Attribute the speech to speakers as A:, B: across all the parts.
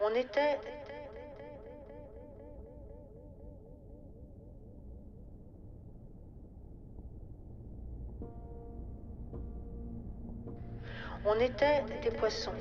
A: On était des poissons.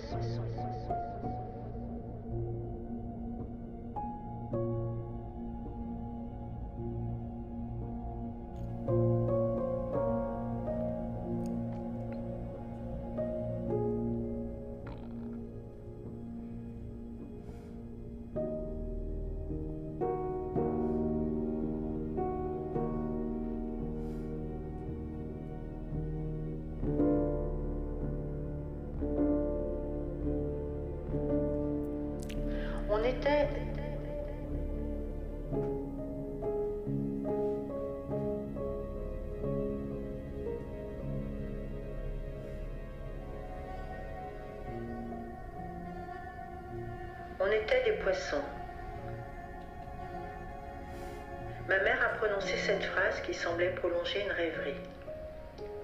A: Une rêverie.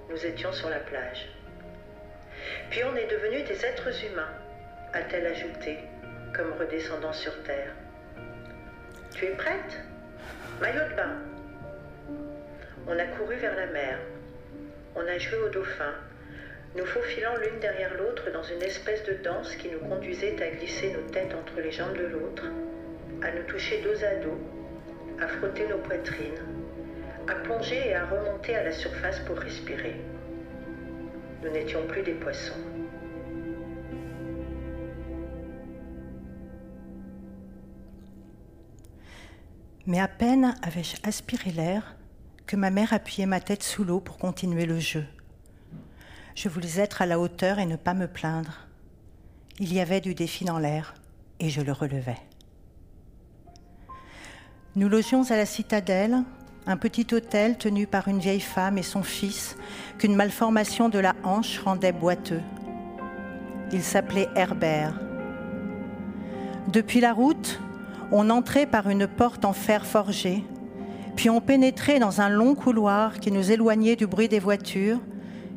A: Nous étions sur la plage. Puis on est devenus des êtres humains, a-t-elle ajouté, comme redescendant sur terre. Tu es prête? Maillot de bain. On a couru vers la mer. On a joué au dauphin, nous faufilant l'une derrière l'autre dans une espèce de danse qui nous conduisait à glisser nos têtes entre les jambes de l'autre, à nous toucher dos à dos, à frotter nos poitrines, à plonger et à remonter à la surface pour respirer. Nous n'étions plus des poissons.
B: Mais à peine avais-je aspiré l'air que ma mère appuyait ma tête sous l'eau pour continuer le jeu. Je voulais être à la hauteur et ne pas me plaindre. Il y avait du défi dans l'air et je le relevais. Nous logions à la citadelle, un petit hôtel tenu par une vieille femme et son fils qu'une malformation de la hanche rendait boiteux. Il s'appelait Herbert. Depuis la route, on entrait par une porte en fer forgé, puis on pénétrait dans un long couloir qui nous éloignait du bruit des voitures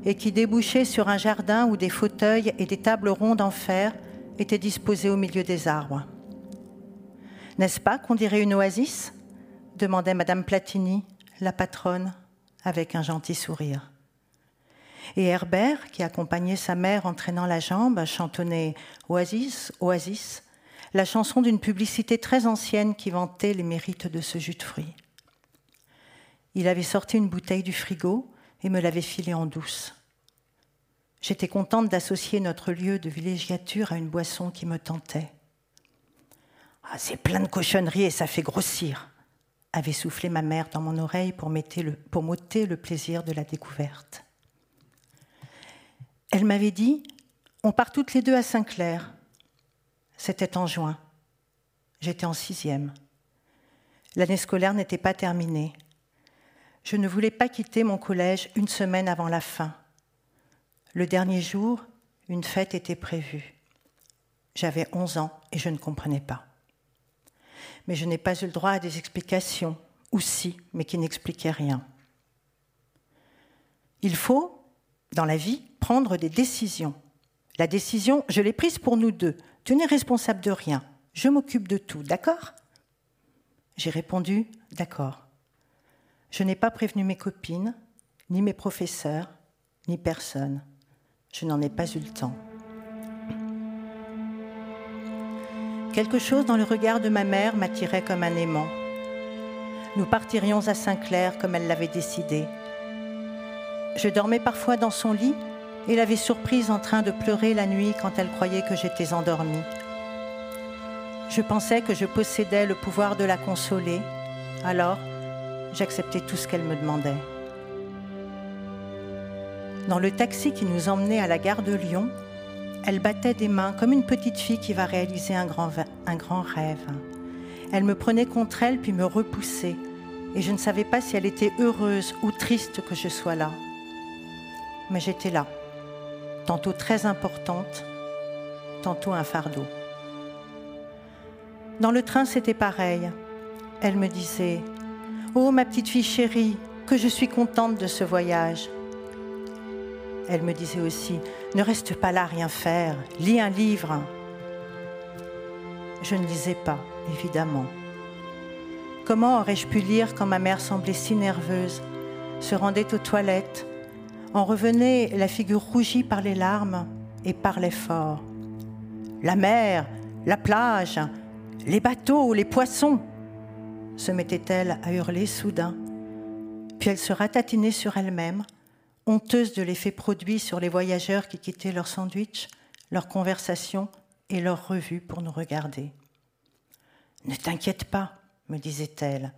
B: et qui débouchait sur un jardin où des fauteuils et des tables rondes en fer étaient disposés au milieu des arbres. N'est-ce pas qu'on dirait une oasis? Demandait Madame Platini, la patronne, avec un gentil sourire. Et Herbert, qui accompagnait sa mère en traînant la jambe, chantonnait Oasis, Oasis, la chanson d'une publicité très ancienne qui vantait les mérites de ce jus de fruits. Il avait sorti une bouteille du frigo et me l'avait filée en douce. J'étais contente d'associer notre lieu de villégiature à une boisson qui me tentait. Ah, c'est plein de cochonneries et ça fait grossir, avait soufflé ma mère dans mon oreille pour m'ôter le, plaisir de la découverte. Elle m'avait dit On part toutes les deux à Saint-Clair. C'était en juin. J'étais en sixième. L'année scolaire n'était pas terminée. Je ne voulais pas quitter mon collège une semaine avant la fin. Le dernier jour, une fête était prévue. J'avais onze ans et je ne comprenais pas. Mais je n'ai pas eu le droit à des explications, ou si, mais qui n'expliquaient rien. Il faut, dans la vie, prendre des décisions. La décision, je l'ai prise pour nous deux. Tu n'es responsable de rien. Je m'occupe de tout, d'accord? J'ai répondu D'accord. Je n'ai pas prévenu mes copines, ni mes professeurs, ni personne. Je n'en ai pas eu le temps. Quelque chose dans le regard de ma mère m'attirait comme un aimant. Nous partirions à Saint-Clair comme elle l'avait décidé. Je dormais parfois dans son lit et l'avais surprise en train de pleurer la nuit quand elle croyait que j'étais endormie. Je pensais que je possédais le pouvoir de la consoler, alors j'acceptais tout ce qu'elle me demandait. Dans le taxi qui nous emmenait à la gare de Lyon, elle battait des mains comme une petite fille qui va réaliser un grand, rêve. Elle me prenait contre elle puis me repoussait, et je ne savais pas si elle était heureuse ou triste que je sois là. Mais j'étais là tantôt très importante, tantôt un fardeau. Dans le train, c'était pareil. Elle me disait Oh, ma petite fille chérie, que je suis contente de ce voyage. Elle me disait aussi Ne reste pas là rien faire, lis un livre. Je ne lisais pas, évidemment. Comment aurais-je pu lire quand ma mère semblait si nerveuse, se rendait aux toilettes, en revenait la figure rougie par les larmes et parlait fort. La mer, la plage, les bateaux, les poissons se mettait-elle à hurler soudain. Puis elle se ratatinait sur elle-même, honteuse de l'effet produit sur les voyageurs qui quittaient leur sandwich, leur conversation et leur revue pour nous regarder. Ne t'inquiète pas, me disait-elle,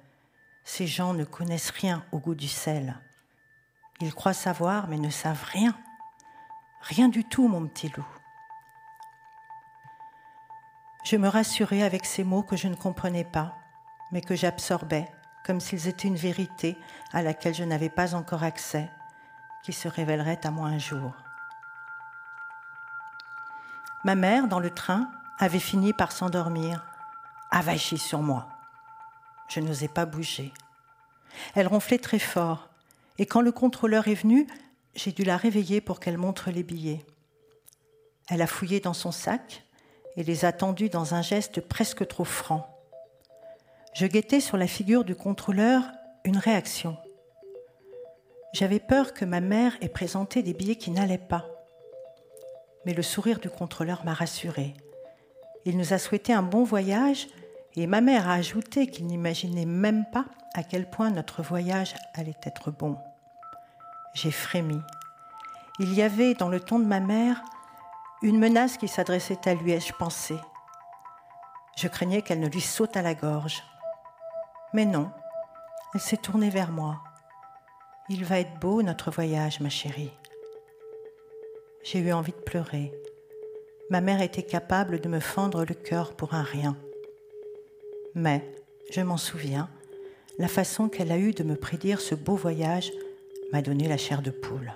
B: ces gens ne connaissent rien au goût du sel. Ils croient savoir, mais ne savent rien. Rien du tout, mon petit loup. Je me rassurais avec ces mots que je ne comprenais pas, mais que j'absorbais comme s'ils étaient une vérité à laquelle je n'avais pas encore accès, qui se révélerait à moi un jour. Ma mère, dans le train, avait fini par s'endormir, avachie sur moi. Je n'osais pas bouger. Elle ronflait très fort, et quand le contrôleur est venu, j'ai dû la réveiller pour qu'elle montre les billets. Elle a fouillé dans son sac et les a tendus dans un geste presque trop franc. Je guettais sur la figure du contrôleur une réaction. J'avais peur que ma mère ait présenté des billets qui n'allaient pas. Mais le sourire du contrôleur m'a rassurée. Il nous a souhaité un bon voyage et ma mère a ajouté qu'il n'imaginait même pas à quel point notre voyage allait être bon. J'ai frémi. Il y avait dans le ton de ma mère une menace qui s'adressait à lui, ai-je pensé. Je craignais qu'elle ne lui saute à la gorge. Mais non, elle s'est tournée vers moi. Il va être beau notre voyage, ma chérie. J'ai eu envie de pleurer. Ma mère était capable de me fendre le cœur pour un rien. Mais, je m'en souviens, la façon qu'elle a eue de me prédire ce beau voyage m'a donné la chair de poule.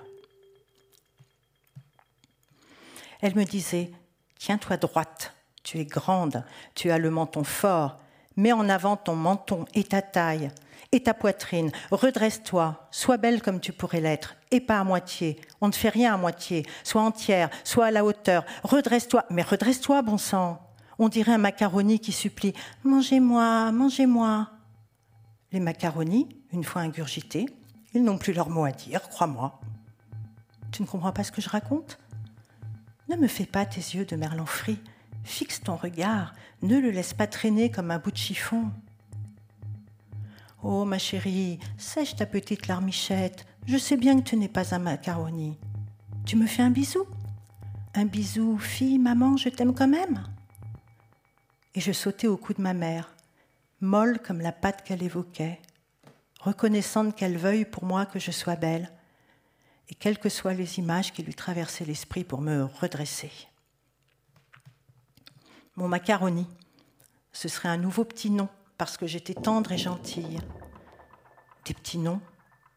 B: Elle me disait Tiens-toi droite, tu es grande, tu as le menton fort, mets en avant ton menton et ta taille et ta poitrine, redresse-toi, sois belle comme tu pourrais l'être, et pas à moitié, on ne fait rien à moitié, sois entière, sois à la hauteur, redresse-toi, mais redresse-toi, bon sang. On dirait un macaroni qui supplie Mangez-moi, mangez-moi. Les macaronis, une fois ingurgités, ils n'ont plus leur mot à dire, crois-moi. Tu ne comprends pas ce que je raconte? Ne me fais pas tes yeux de merlan frit. Fixe ton regard, ne le laisse pas traîner comme un bout de chiffon. Oh, ma chérie, sèche ta petite larmichette. Je sais bien que tu n'es pas un macaroni. Tu me fais un bisou? Un bisou, fille, maman, je t'aime quand même Et je sautais au cou de ma mère, molle comme la pâte qu'elle évoquait, reconnaissante qu'elle veuille pour moi que je sois belle, et quelles que soient les images qui lui traversaient l'esprit pour me redresser. Mon macaroni, ce serait un nouveau petit nom, parce que j'étais tendre et gentille. Des petits noms,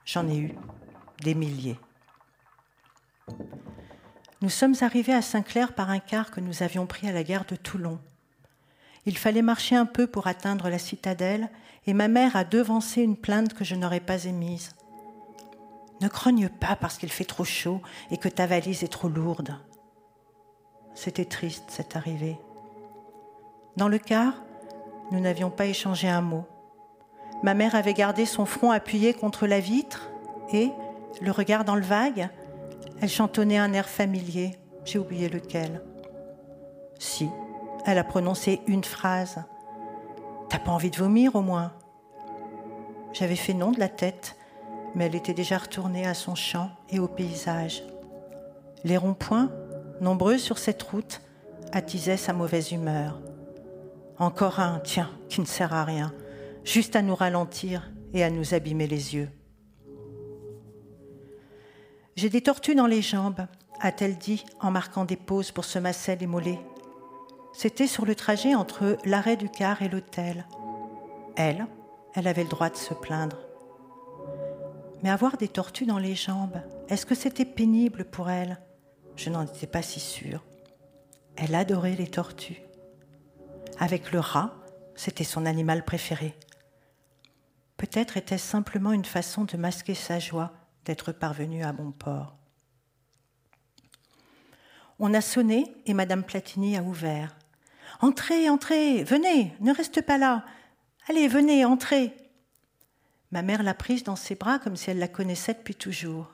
B: j'en ai eu, des milliers. Nous sommes arrivés à Saint-Clair par un car que nous avions pris à la gare de Toulon. Il fallait marcher un peu pour atteindre la citadelle, et ma mère a devancé une plainte que je n'aurais pas émise. Ne grogne pas parce qu'il fait trop chaud et que ta valise est trop lourde. C'était triste cette arrivée. Dans le car, nous n'avions pas échangé un mot. Ma mère avait gardé son front appuyé contre la vitre et, le regard dans le vague, elle chantonnait un air familier, j'ai oublié lequel. Si, elle a prononcé une phrase. T'as pas envie de vomir au moins J'avais fait non de la tête, mais elle était déjà retournée à son champ et au paysage. Les ronds-points, nombreux sur cette route, attisaient sa mauvaise humeur. Encore un, tiens, qui ne sert à rien, juste à nous ralentir et à nous abîmer les yeux. J'ai des tortues dans les jambes, a-t-elle dit en marquant des pauses pour se masser les mollets. C'était sur le trajet entre l'arrêt du car et l'hôtel. Elle, elle avait le droit de se plaindre. Mais avoir des tortues dans les jambes, est-ce que c'était pénible pour elle? Je n'en étais pas si sûre. Elle adorait les tortues. Avec le rat, c'était son animal préféré. Peut-être était-ce simplement une façon de masquer sa joie d'être parvenue à bon port. On a sonné et Madame Platini a ouvert. Entrez, entrez, venez, ne reste pas là. Allez, venez, entrez. Ma mère l'a prise dans ses bras comme si elle la connaissait depuis toujours.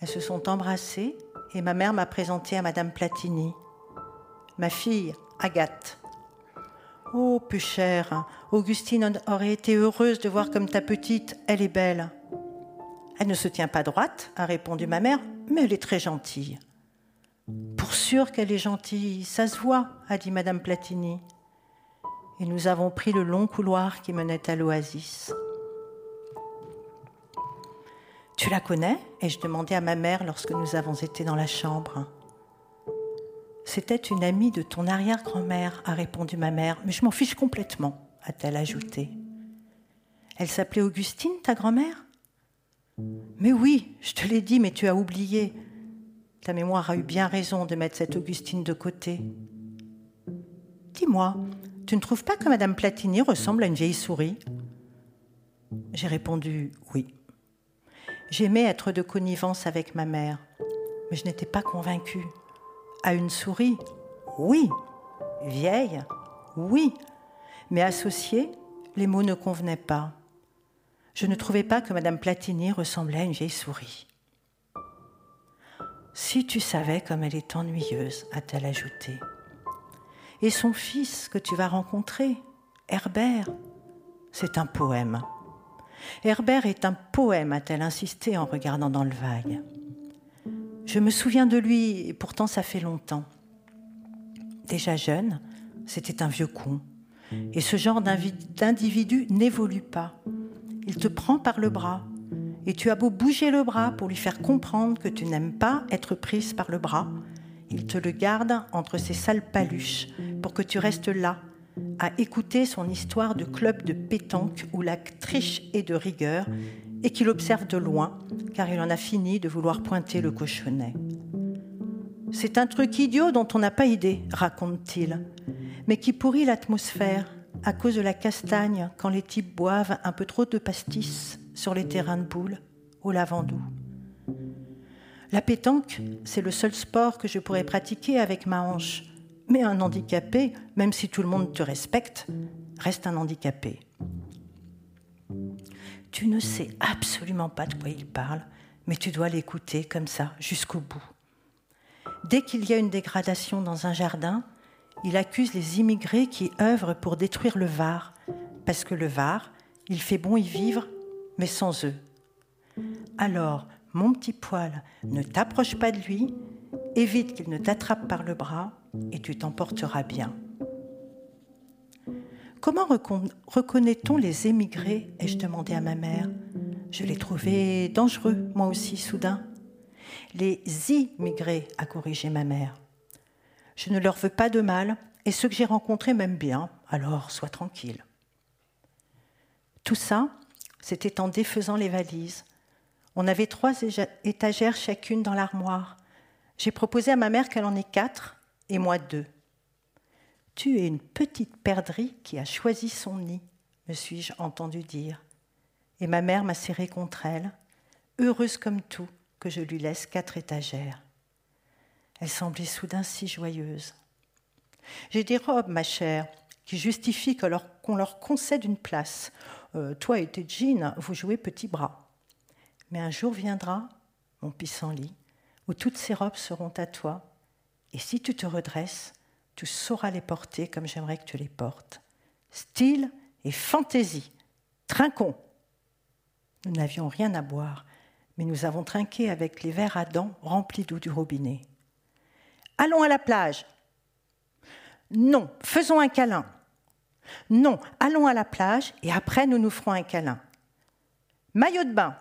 B: Elles se sont embrassées et ma mère m'a présentée à Madame Platini. Ma fille, Agathe. Oh, plus chère, Augustine aurait été heureuse de voir comme ta petite, elle est belle. Elle ne se tient pas droite, a répondu ma mère, mais elle est très gentille. Pour sûr qu'elle est gentille, ça se voit, a dit Madame Platini. Et nous avons pris le long couloir qui menait à l'oasis. Tu la connais? ai-je demandé à ma mère lorsque nous avons été dans la chambre. C'était une amie de ton arrière-grand-mère, a répondu ma mère, mais je m'en fiche complètement, a-t-elle ajouté. Elle s'appelait Augustine, ta grand-mère? Mais oui, je te l'ai dit, mais tu as oublié. Ta mémoire a eu bien raison de mettre cette Augustine de côté. Dis-moi, tu ne trouves pas que Madame Platini ressemble à une vieille souris? J'ai répondu oui. J'aimais être de connivence avec ma mère, mais je n'étais pas convaincue. À une souris, oui. Vieille, oui. Mais associée, les mots ne convenaient pas. Je ne trouvais pas que Madame Platini ressemblait à une vieille souris. Si tu savais comme elle est ennuyeuse, a-t-elle ajouté. Et son fils que tu vas rencontrer, Herbert, c'est un poème. Herbert est un poème, a-t-elle insisté en regardant dans le vague. Je me souviens de lui, et pourtant ça fait longtemps. Déjà jeune, c'était un vieux con. Et ce genre d'individu n'évolue pas. Il te prend par le bras, et tu as beau bouger le bras pour lui faire comprendre que tu n'aimes pas être prise par le bras, il te le garde entre ses sales paluches pour que tu restes là, à écouter son histoire de club de pétanque où la triche est de rigueur et qu'il observe de loin, car il en a fini de vouloir pointer le cochonnet. C'est un truc idiot dont on n'a pas idée, raconte-t-il, mais qui pourrit l'atmosphère à cause de la castagne quand les types boivent un peu trop de pastis sur les terrains de boules au lavandou. La pétanque, c'est le seul sport que je pourrais pratiquer avec ma hanche, mais un handicapé, même si tout le monde te respecte, reste un handicapé. Tu ne sais absolument pas de quoi il parle, mais tu dois l'écouter comme ça, jusqu'au bout. Dès qu'il y a une dégradation dans un jardin, il accuse les immigrés qui œuvrent pour détruire le Var, parce que le Var, il fait bon y vivre, mais sans eux. Alors, mon petit poil, ne t'approche pas de lui, évite qu'il ne t'attrape par le bras, et tu t'en porteras bien. Comment reconnaît-on les émigrés? ai-je demandé à ma mère. Je les trouvais dangereux, moi aussi, soudain. Les immigrés, a corrigé ma mère. Je ne leur veux pas de mal, et ceux que j'ai rencontrés m'aiment bien, alors sois tranquille. Tout ça, c'était en défaisant les valises. On avait trois étagères chacune dans l'armoire. J'ai proposé à ma mère qu'elle en ait quatre, et moi deux. Tu es une petite perdrix qui a choisi son nid, me suis-je entendu dire. Et ma mère m'a serré contre elle, heureuse comme tout que je lui laisse quatre étagères. Elle semblait soudain si joyeuse. J'ai des robes, ma chère, qui justifient qu'on leur, concède une place. Euh, toi et tes jeans, vous jouez petit bras. Mais un jour viendra, mon pissenlit, où toutes ces robes seront à toi et si tu te redresses, tu sauras les porter comme j'aimerais que tu les portes. Style et fantaisie. Trinquons. Nous n'avions rien à boire, mais nous avons trinqué avec les verres à dents remplis d'eau du robinet. Allons à la plage. Non, faisons un câlin. Non, allons à la plage et après nous nous ferons un câlin. Maillot de bain.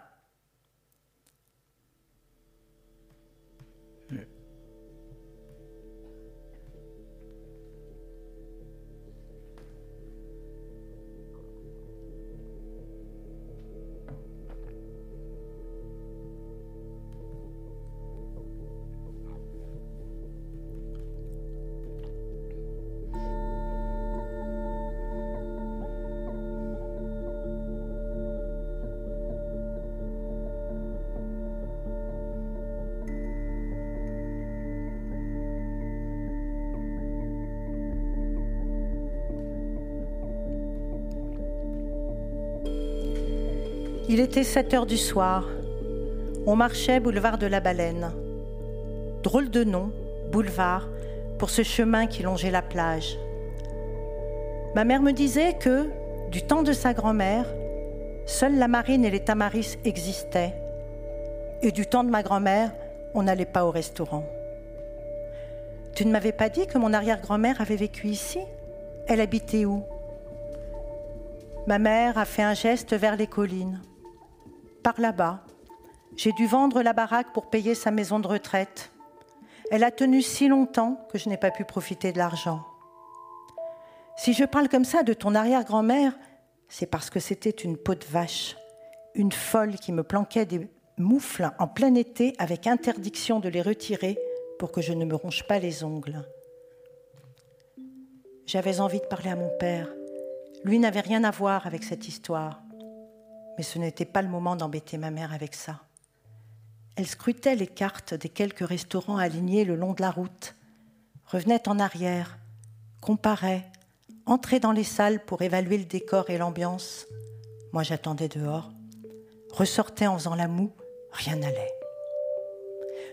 B: Était 7 heures du soir. On marchait boulevard de la Baleine. Drôle de nom, boulevard, pour ce chemin qui longeait la plage. Ma mère me disait que, du temps de sa grand-mère, seule la marine et les tamaris existaient. Et du temps de ma grand-mère, on n'allait pas au restaurant. Tu ne m'avais pas dit que mon arrière-grand-mère avait vécu ici? Elle habitait où? Ma mère a fait un geste vers les collines. Par là-bas, j'ai dû vendre la baraque pour payer sa maison de retraite. Elle a tenu si longtemps que je n'ai pas pu profiter de l'argent. Si je parle comme ça de ton arrière-grand-mère, c'est parce que c'était une peau de vache, une folle qui me planquait des moufles en plein été avec interdiction de les retirer pour que je ne me ronge pas les ongles. J'avais envie de parler à mon père. Lui n'avait rien à voir avec cette histoire. Mais ce n'était pas le moment d'embêter ma mère avec ça. Elle scrutait les cartes des quelques restaurants alignés le long de la route, revenait en arrière, comparait, entrait dans les salles pour évaluer le décor et l'ambiance. Moi j'attendais dehors, ressortait en faisant la moue, rien n'allait.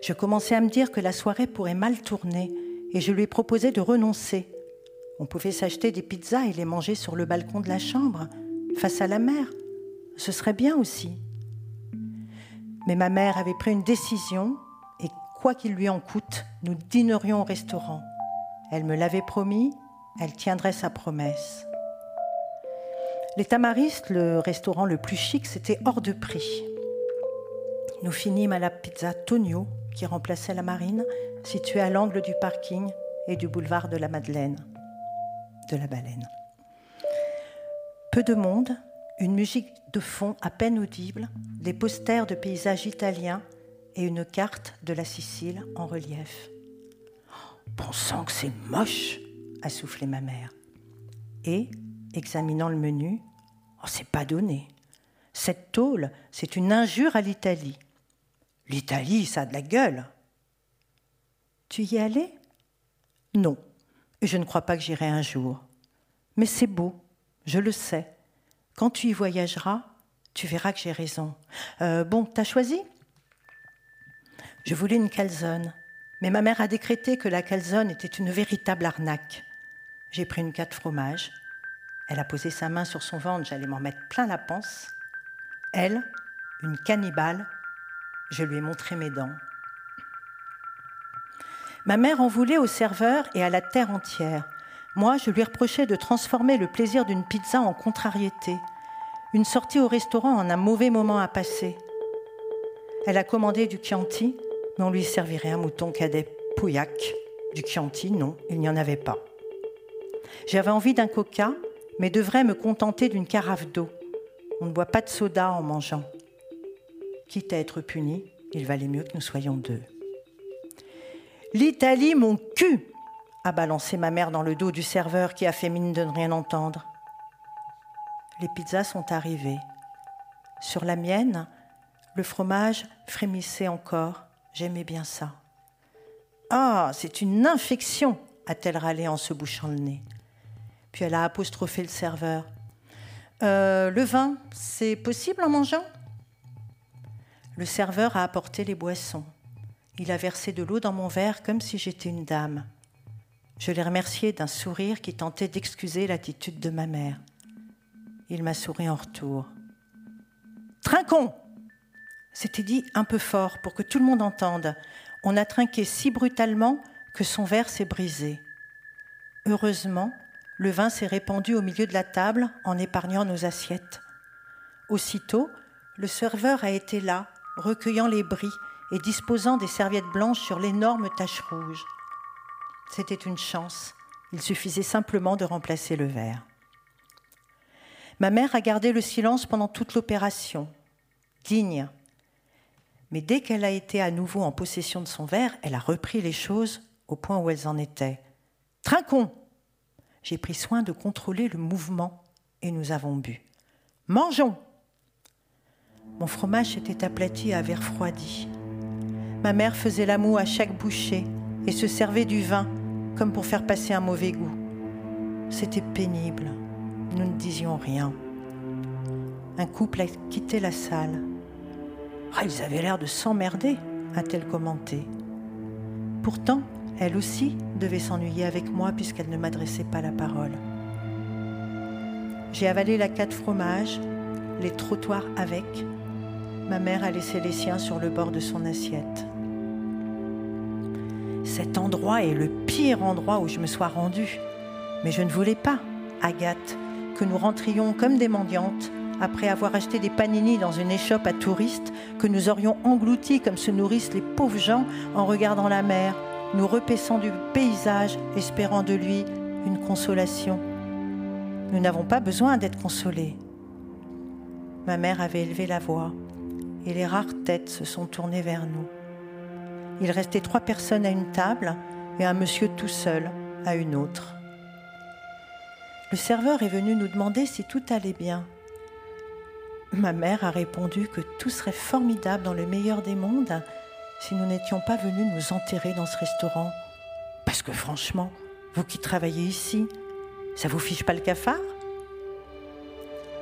B: Je commençais à me dire que la soirée pourrait mal tourner et je lui proposais de renoncer. On pouvait s'acheter des pizzas et les manger sur le balcon de la chambre, face à la mer. Ce serait bien aussi. Mais ma mère avait pris une décision et quoi qu'il lui en coûte, nous dînerions au restaurant. Elle me l'avait promis elle tiendrait sa promesse. Les Tamaristes, le restaurant le plus chic, c'était hors de prix. Nous finîmes à la pizza Tonio, qui remplaçait la marine, située à l'angle du parking et du boulevard de la Madeleine, de la Baleine. Peu de monde, une musique de fond à peine audible, des posters de paysages italiens et une carte de la Sicile en relief. Pensant que c'est moche, a soufflé ma mère. Et, examinant le menu, oh, c'est pas donné. Cette tôle, c'est une injure à l'Italie. L'Italie, ça a de la gueule. Tu y es allé? Non, et je ne crois pas que j'irai un jour. Mais c'est beau, je le sais. Quand tu y voyageras, tu verras que j'ai raison. Euh, bon, t'as choisi? Je voulais une calzone, mais ma mère a décrété que la calzone était une véritable arnaque. J'ai pris une de fromage. Elle a posé sa main sur son ventre, j'allais m'en mettre plein la panse. Elle, une cannibale, je lui ai montré mes dents. Ma mère en voulait au serveur et à la terre entière. Moi, je lui reprochais de transformer le plaisir d'une pizza en contrariété, une sortie au restaurant en un mauvais moment à passer. Elle a commandé du Chianti, mais on lui servirait un mouton cadet pouillac. Du Chianti, non, il n'y en avait pas. J'avais envie d'un coca, mais devrais me contenter d'une carafe d'eau. On ne boit pas de soda en mangeant. Quitte à être puni, il valait mieux que nous soyons deux. L'Italie, mon cul a balancé ma mère dans le dos du serveur qui a fait mine de ne rien entendre. Les pizzas sont arrivées. Sur la mienne, le fromage frémissait encore. J'aimais bien ça. Ah, c'est une infection a-t-elle râlé en se bouchant le nez. Puis elle a apostrophé le serveur. Euh, le vin, c'est possible en mangeant? Le serveur a apporté les boissons. Il a versé de l'eau dans mon verre comme si j'étais une dame. Je l'ai remercié d'un sourire qui tentait d'excuser l'attitude de ma mère. Il m'a souri en retour. Trinquons C'était dit un peu fort pour que tout le monde entende. On a trinqué si brutalement que son verre s'est brisé. Heureusement, le vin s'est répandu au milieu de la table en épargnant nos assiettes. Aussitôt, le serveur a été là, recueillant les bris et disposant des serviettes blanches sur l'énorme tache rouge. C'était une chance. Il suffisait simplement de remplacer le verre. Ma mère a gardé le silence pendant toute l'opération, digne. Mais dès qu'elle a été à nouveau en possession de son verre, elle a repris les choses au point où elles en étaient. Trinquons j'ai pris soin de contrôler le mouvement et nous avons bu. Mangeons Mon fromage s'était aplati à verre refroidi. Ma mère faisait l'amour à chaque bouchée et se servait du vin comme pour faire passer un mauvais goût. C'était pénible. Nous ne disions rien. un couple a quitté la salle. Ah, ils avaient l'air de s'emmerder, a-t-elle commenté. Pourtant, elle aussi devait s'ennuyer avec moi puisqu'elle ne m'adressait pas la parole. J'ai avalé la quatre fromages, les trottoirs avec. Ma mère a laissé les siens sur le bord de son assiette. Cet endroit est le pire endroit où je me sois rendue. Mais je ne voulais pas, Agathe, nous rentrions comme des mendiantes après avoir acheté des panini dans une échoppe à touristes, que nous aurions engloutis comme se nourrissent les pauvres gens en regardant la mer, nous repaissant du paysage, espérant de lui une consolation. Nous n'avons pas besoin d'être consolés. Ma mère avait élevé la voix et les rares têtes se sont tournées vers nous. Il restait trois personnes à une table et un monsieur tout seul à une autre. Le serveur est venu nous demander si tout allait bien. Ma mère a répondu que tout serait formidable dans le meilleur des mondes si nous n'étions pas venus nous enterrer dans ce restaurant. Parce que franchement, vous qui travaillez ici, ça vous fiche pas le cafard?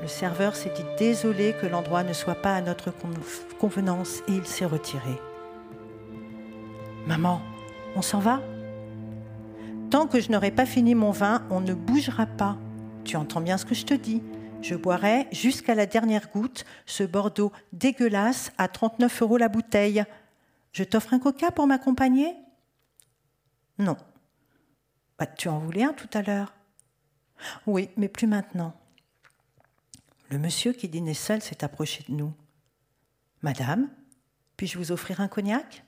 B: Le serveur s'est dit désolé que l'endroit ne soit pas à notre convenance et il s'est retiré. Maman, on s'en va? Tant que je n'aurai pas fini mon vin, on ne bougera pas. Tu entends bien ce que je te dis. Je boirai jusqu'à la dernière goutte ce Bordeaux dégueulasse à 39 euros la bouteille. Je t'offre un coca pour m'accompagner? Non. Bah, tu en voulais un tout à l'heure Oui, mais plus maintenant. Le monsieur qui dînait seul s'est approché de nous. Madame, puis-je vous offrir un cognac?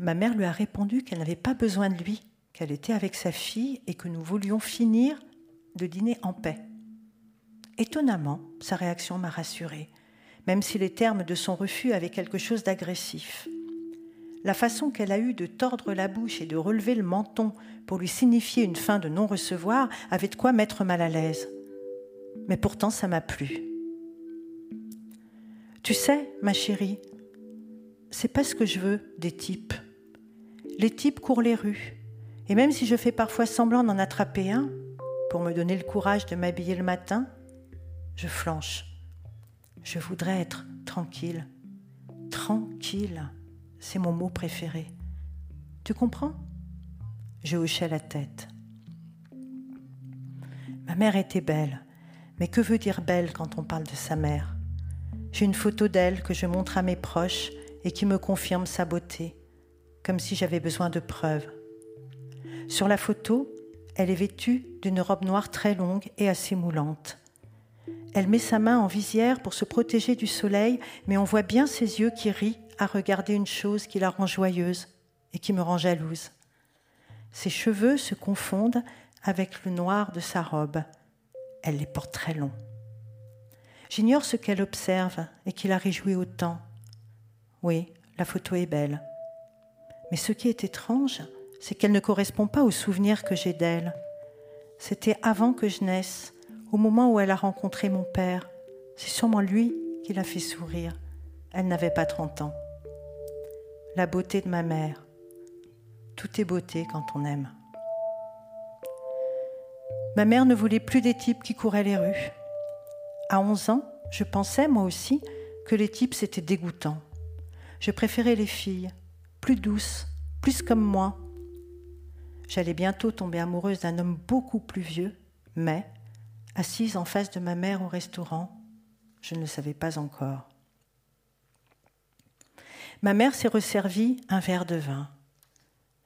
B: Ma mère lui a répondu qu'elle n'avait pas besoin de lui, qu'elle était avec sa fille et que nous voulions finir de dîner en paix. Étonnamment, sa réaction m'a rassurée même si les termes de son refus avaient quelque chose d'agressif. La façon qu'elle a eue de tordre la bouche et de relever le menton pour lui signifier une fin de non-recevoir avait de quoi mettre mal à l'aise. Mais pourtant, ça m'a plu. Tu sais, ma chérie, c'est pas ce que je veux des types. Les types courent les rues, et même si je fais parfois semblant d'en attraper un, pour me donner le courage de m'habiller le matin, je flanche. Je voudrais être tranquille. Tranquille, c'est mon mot préféré. Tu comprends? Je hochais la tête. Ma mère était belle, mais que veut dire belle quand on parle de sa mère? J'ai une photo d'elle que je montre à mes proches et qui me confirme sa beauté, comme si j'avais besoin de preuves. Sur la photo, elle est vêtue d'une robe noire très longue et assez moulante. Elle met sa main en visière pour se protéger du soleil, mais on voit bien ses yeux qui rient à regarder une chose qui la rend joyeuse et qui me rend jalouse. Ses cheveux se confondent avec le noir de sa robe. Elle les porte très longs. J'ignore ce qu'elle observe et qui la réjouit autant. Oui, la photo est belle. Mais ce qui est étrange, c'est qu'elle ne correspond pas au souvenir que j'ai d'elle. C'était avant que je naisse, au moment où elle a rencontré mon père. C'est sûrement lui qui l'a fait sourire. Elle n'avait pas 30 ans. La beauté de ma mère. Tout est beauté quand on aime. Ma mère ne voulait plus des types qui couraient les rues. À 11 ans, je pensais, moi aussi, que les types c'était dégoûtant. Je préférais les filles, plus douces, plus comme moi. J'allais bientôt tomber amoureuse d'un homme beaucoup plus vieux, mais assise en face de ma mère au restaurant. Je ne le savais pas encore. Ma mère s'est resservie un verre de vin.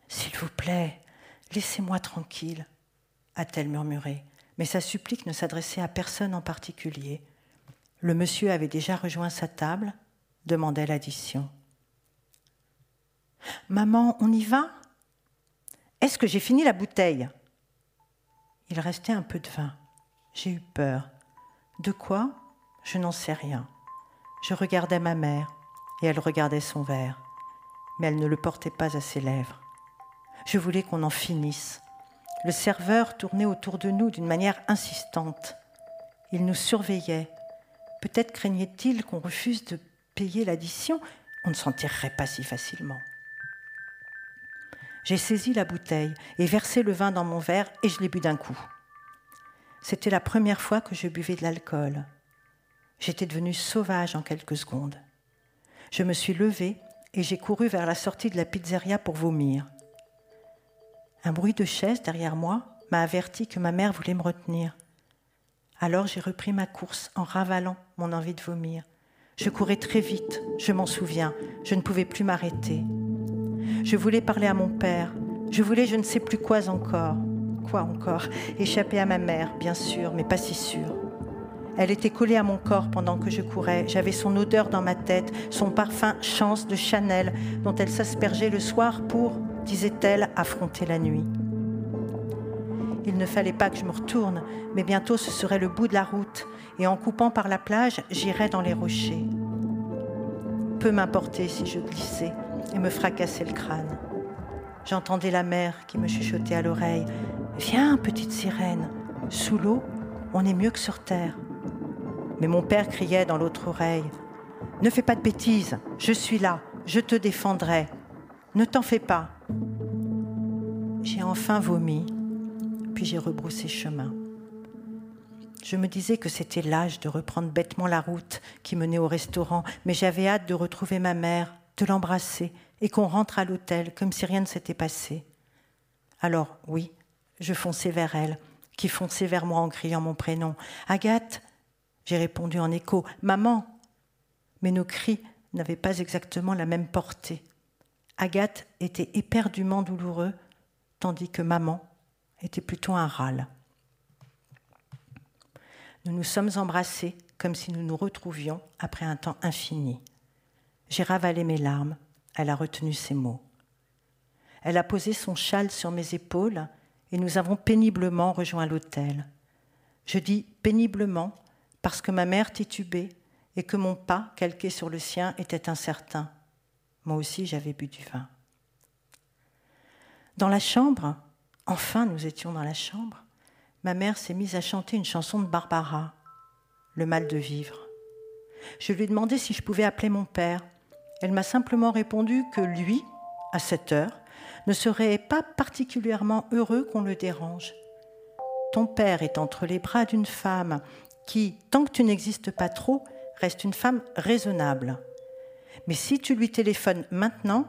B: S'il vous plaît, laissez-moi tranquille, a-t-elle murmuré, mais sa supplique ne s'adressait à personne en particulier. Le monsieur avait déjà rejoint sa table, demandait l'addition. Maman, on y va? Est-ce que j'ai fini la bouteille? Il restait un peu de vin. J'ai eu peur. De quoi? Je n'en sais rien. Je regardais ma mère et elle regardait son verre, mais elle ne le portait pas à ses lèvres. Je voulais qu'on en finisse. Le serveur tournait autour de nous d'une manière insistante. Il nous surveillait. Peut-être craignait-il qu'on refuse de payer l'addition? On ne s'en tirerait pas si facilement. J'ai saisi la bouteille et versé le vin dans mon verre et je l'ai bu d'un coup. C'était la première fois que je buvais de l'alcool. J'étais devenue sauvage en quelques secondes. Je me suis levée et j'ai couru vers la sortie de la pizzeria pour vomir. Un bruit de chaise derrière moi m'a averti que ma mère voulait me retenir. Alors j'ai repris ma course en ravalant mon envie de vomir. Je courais très vite, je m'en souviens, je ne pouvais plus m'arrêter. Je voulais parler à mon père, je voulais je ne sais plus quoi encore. Quoi encore? Échapper à ma mère, bien sûr, mais pas si sûr. Elle était collée à mon corps pendant que je courais. J'avais son odeur dans ma tête, son parfum chance de Chanel dont elle s'aspergeait le soir pour, disait-elle, affronter la nuit. Il ne fallait pas que je me retourne, mais bientôt ce serait le bout de la route, et en coupant par la plage, j'irais dans les rochers. Peu m'importait si je glissais et me fracassais le crâne. J'entendais la mer qui me chuchotait à l'oreille Viens, petite sirène, sous l'eau, on est mieux que sur terre. Mais mon père criait dans l'autre oreille Ne fais pas de bêtises, je suis là, je te défendrai. Ne t'en fais pas. J'ai enfin vomi, puis j'ai rebroussé chemin. Je me disais que c'était l'âge de reprendre bêtement la route qui menait au restaurant, mais j'avais hâte de retrouver ma mère, de l'embrasser et qu'on rentre à l'hôtel comme si rien ne s'était passé. Alors, oui, je fonçais vers elle, qui fonçait vers moi en criant mon prénom. Agathe J'ai répondu en écho. Maman Mais nos cris n'avaient pas exactement la même portée. Agathe était éperdument douloureux, tandis que maman était plutôt un râle. Nous nous sommes embrassés comme si nous nous retrouvions après un temps infini. J'ai ravalé mes larmes, elle a retenu ses mots. Elle a posé son châle sur mes épaules et nous avons péniblement rejoint l'hôtel. Je dis péniblement parce que ma mère titubait et que mon pas, calqué sur le sien, était incertain. Moi aussi, j'avais bu du vin. Dans la chambre, enfin nous étions dans la chambre, ma mère s'est mise à chanter une chanson de Barbara, Le mal de vivre. Je lui ai demandé si je pouvais appeler mon père. Elle m'a simplement répondu que lui, à cette heure, ne serait pas particulièrement heureux qu'on le dérange. Ton père est entre les bras d'une femme qui, tant que tu n'existes pas trop, reste une femme raisonnable. Mais si tu lui téléphones maintenant,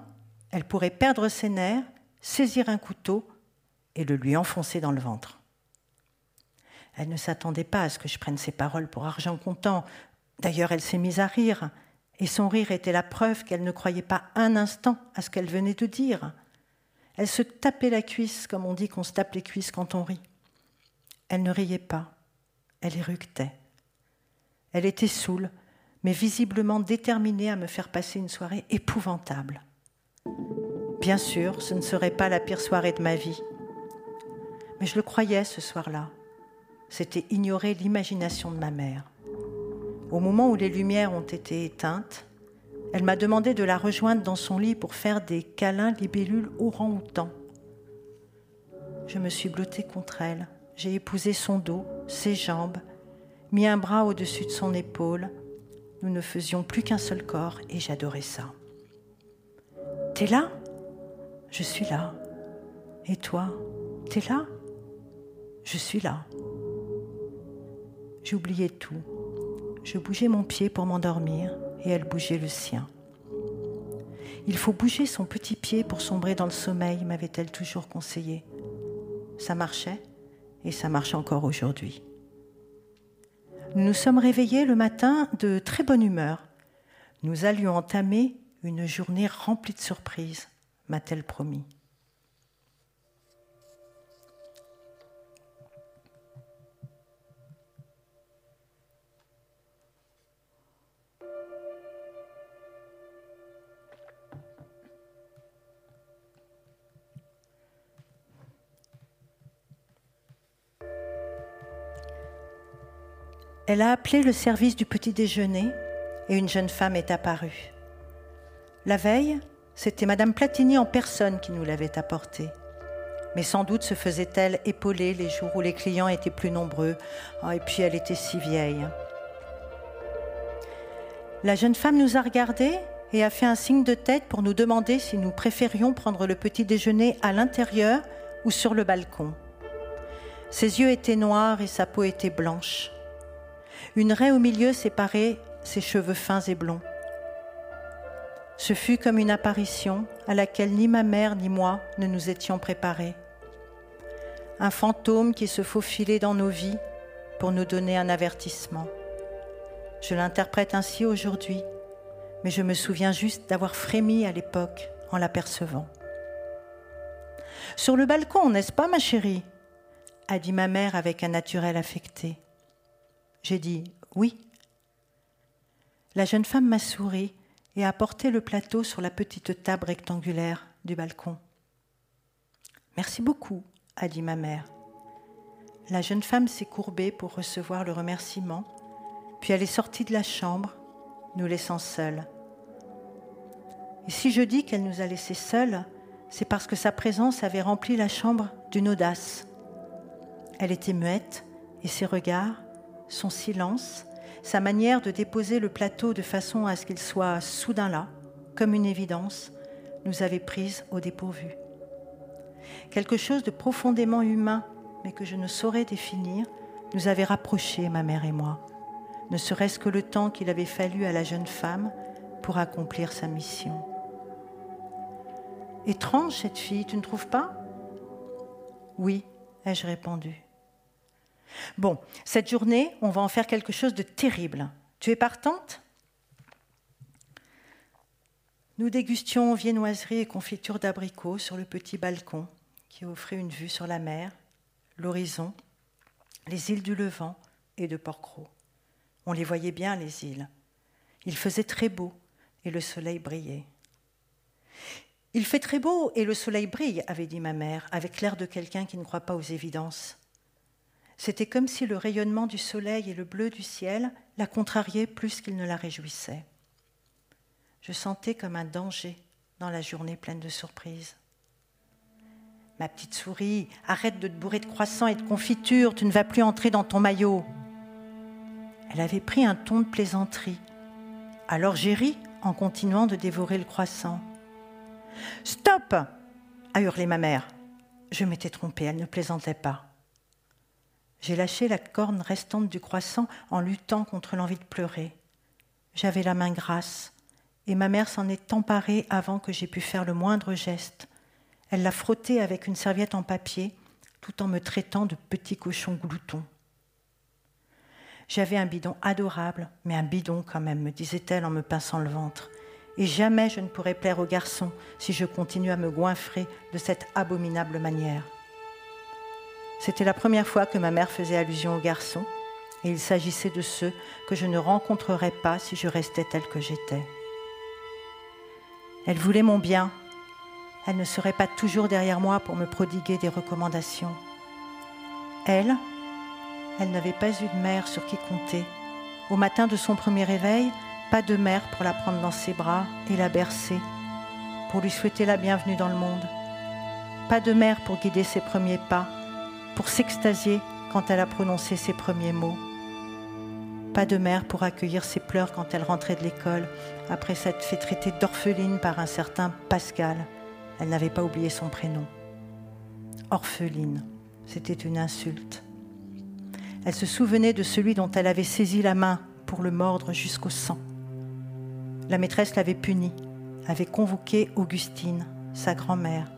B: elle pourrait perdre ses nerfs, saisir un couteau et le lui enfoncer dans le ventre. Elle ne s'attendait pas à ce que je prenne ces paroles pour argent comptant. D'ailleurs, elle s'est mise à rire, et son rire était la preuve qu'elle ne croyait pas un instant à ce qu'elle venait de dire. Elle se tapait la cuisse, comme on dit qu'on se tape les cuisses quand on rit. Elle ne riait pas, elle éructait. Elle était saoule, mais visiblement déterminée à me faire passer une soirée épouvantable. Bien sûr, ce ne serait pas la pire soirée de ma vie. Mais je le croyais ce soir-là. C'était ignorer l'imagination de ma mère. Au moment où les lumières ont été éteintes, elle m'a demandé de la rejoindre dans son lit pour faire des câlins libellules orang-outang. Je me suis blottée contre elle. J'ai épousé son dos, ses jambes, mis un bras au-dessus de son épaule. Nous ne faisions plus qu'un seul corps et j'adorais ça. T'es là? Je suis là. Et toi? T'es là? Je suis là. J'oubliais tout. Je bougeais mon pied pour m'endormir et elle bougeait le sien. Il faut bouger son petit pied pour sombrer dans le sommeil, m'avait-elle toujours conseillé. Ça marchait et ça marche encore aujourd'hui. Nous nous sommes réveillés le matin de très bonne humeur. Nous allions entamer une journée remplie de surprises, m'a-t-elle promis. Elle a appelé le service du petit déjeuner et une jeune femme est apparue. La veille, c'était Madame Platini en personne qui nous l'avait apporté. Mais sans doute se faisait-elle épauler les jours où les clients étaient plus nombreux. Oh, et puis elle était si vieille. La jeune femme nous a regardés et a fait un signe de tête pour nous demander si nous préférions prendre le petit déjeuner à l'intérieur ou sur le balcon. Ses yeux étaient noirs et sa peau était blanche. Une raie au milieu séparait ses cheveux fins et blonds. Ce fut comme une apparition à laquelle ni ma mère ni moi ne nous étions préparés. Un fantôme qui se faufilait dans nos vies pour nous donner un avertissement. Je l'interprète ainsi aujourd'hui, mais je me souviens juste d'avoir frémi à l'époque en l'apercevant. Sur le balcon, n'est-ce pas, ma chérie? a dit ma mère avec un naturel affecté. J'ai dit oui. La jeune femme m'a souri et a porté le plateau sur la petite table rectangulaire du balcon. Merci beaucoup, a dit ma mère. La jeune femme s'est courbée pour recevoir le remerciement, puis elle est sortie de la chambre, nous laissant seuls. Et si je dis qu'elle nous a laissés seuls, c'est parce que sa présence avait rempli la chambre d'une audace. Elle était muette et ses regards, son silence, sa manière de déposer le plateau de façon à ce qu'il soit soudain là, comme une évidence, nous avait prises au dépourvu. Quelque chose de profondément humain, mais que je ne saurais définir, nous avait rapprochés, ma mère et moi, ne serait-ce que le temps qu'il avait fallu à la jeune femme pour accomplir sa mission. Étrange cette fille, tu ne trouves pas Oui, ai-je répondu. Bon, cette journée, on va en faire quelque chose de terrible. Tu es partante? Nous dégustions viennoiserie et confiture d'abricots sur le petit balcon qui offrait une vue sur la mer, l'horizon, les îles du Levant et de Porquerolles. On les voyait bien, les îles. Il faisait très beau et le soleil brillait. Il fait très beau et le soleil brille, avait dit ma mère, avec l'air de quelqu'un qui ne croit pas aux évidences. C'était comme si le rayonnement du soleil et le bleu du ciel la contrariaient plus qu'il ne la réjouissait. Je sentais comme un danger dans la journée pleine de surprises. Ma petite souris, arrête de te bourrer de croissants et de confitures, tu ne vas plus entrer dans ton maillot. Elle avait pris un ton de plaisanterie. Alors j'ai ri en continuant de dévorer le croissant. Stop a hurlé ma mère. Je m'étais trompée, elle ne plaisantait pas. J'ai lâché la corne restante du croissant en luttant contre l'envie de pleurer. J'avais la main grasse, et ma mère s'en est emparée avant que j'aie pu faire le moindre geste. Elle l'a frotté avec une serviette en papier, tout en me traitant de petit cochon glouton. J'avais un bidon adorable, mais un bidon quand même, me disait-elle en me pinçant le ventre et jamais je ne pourrai plaire aux garçons si je continue à me goinfrer de cette abominable manière. C'était la première fois que ma mère faisait allusion aux garçons, et il s'agissait de ceux que je ne rencontrerais pas si je restais telle que j'étais. Elle voulait mon bien. Elle ne serait pas toujours derrière moi pour me prodiguer des recommandations. Elle, elle n'avait pas eu de mère sur qui compter. Au matin de son premier réveil, pas de mère pour la prendre dans ses bras et la bercer, pour lui souhaiter la bienvenue dans le monde. Pas de mère pour guider ses premiers pas, pour s'extasier quand elle a prononcé ses premiers mots. Pas de mère pour accueillir ses pleurs quand elle rentrait de l'école, après s'être fait traiter d'orpheline par un certain Pascal. Elle n'avait pas oublié son prénom. Orpheline, c'était une insulte. Elle se souvenait de celui dont elle avait saisi la main pour le mordre jusqu'au sang. La maîtresse l'avait puni, avait convoqué Augustine, sa grand-mère,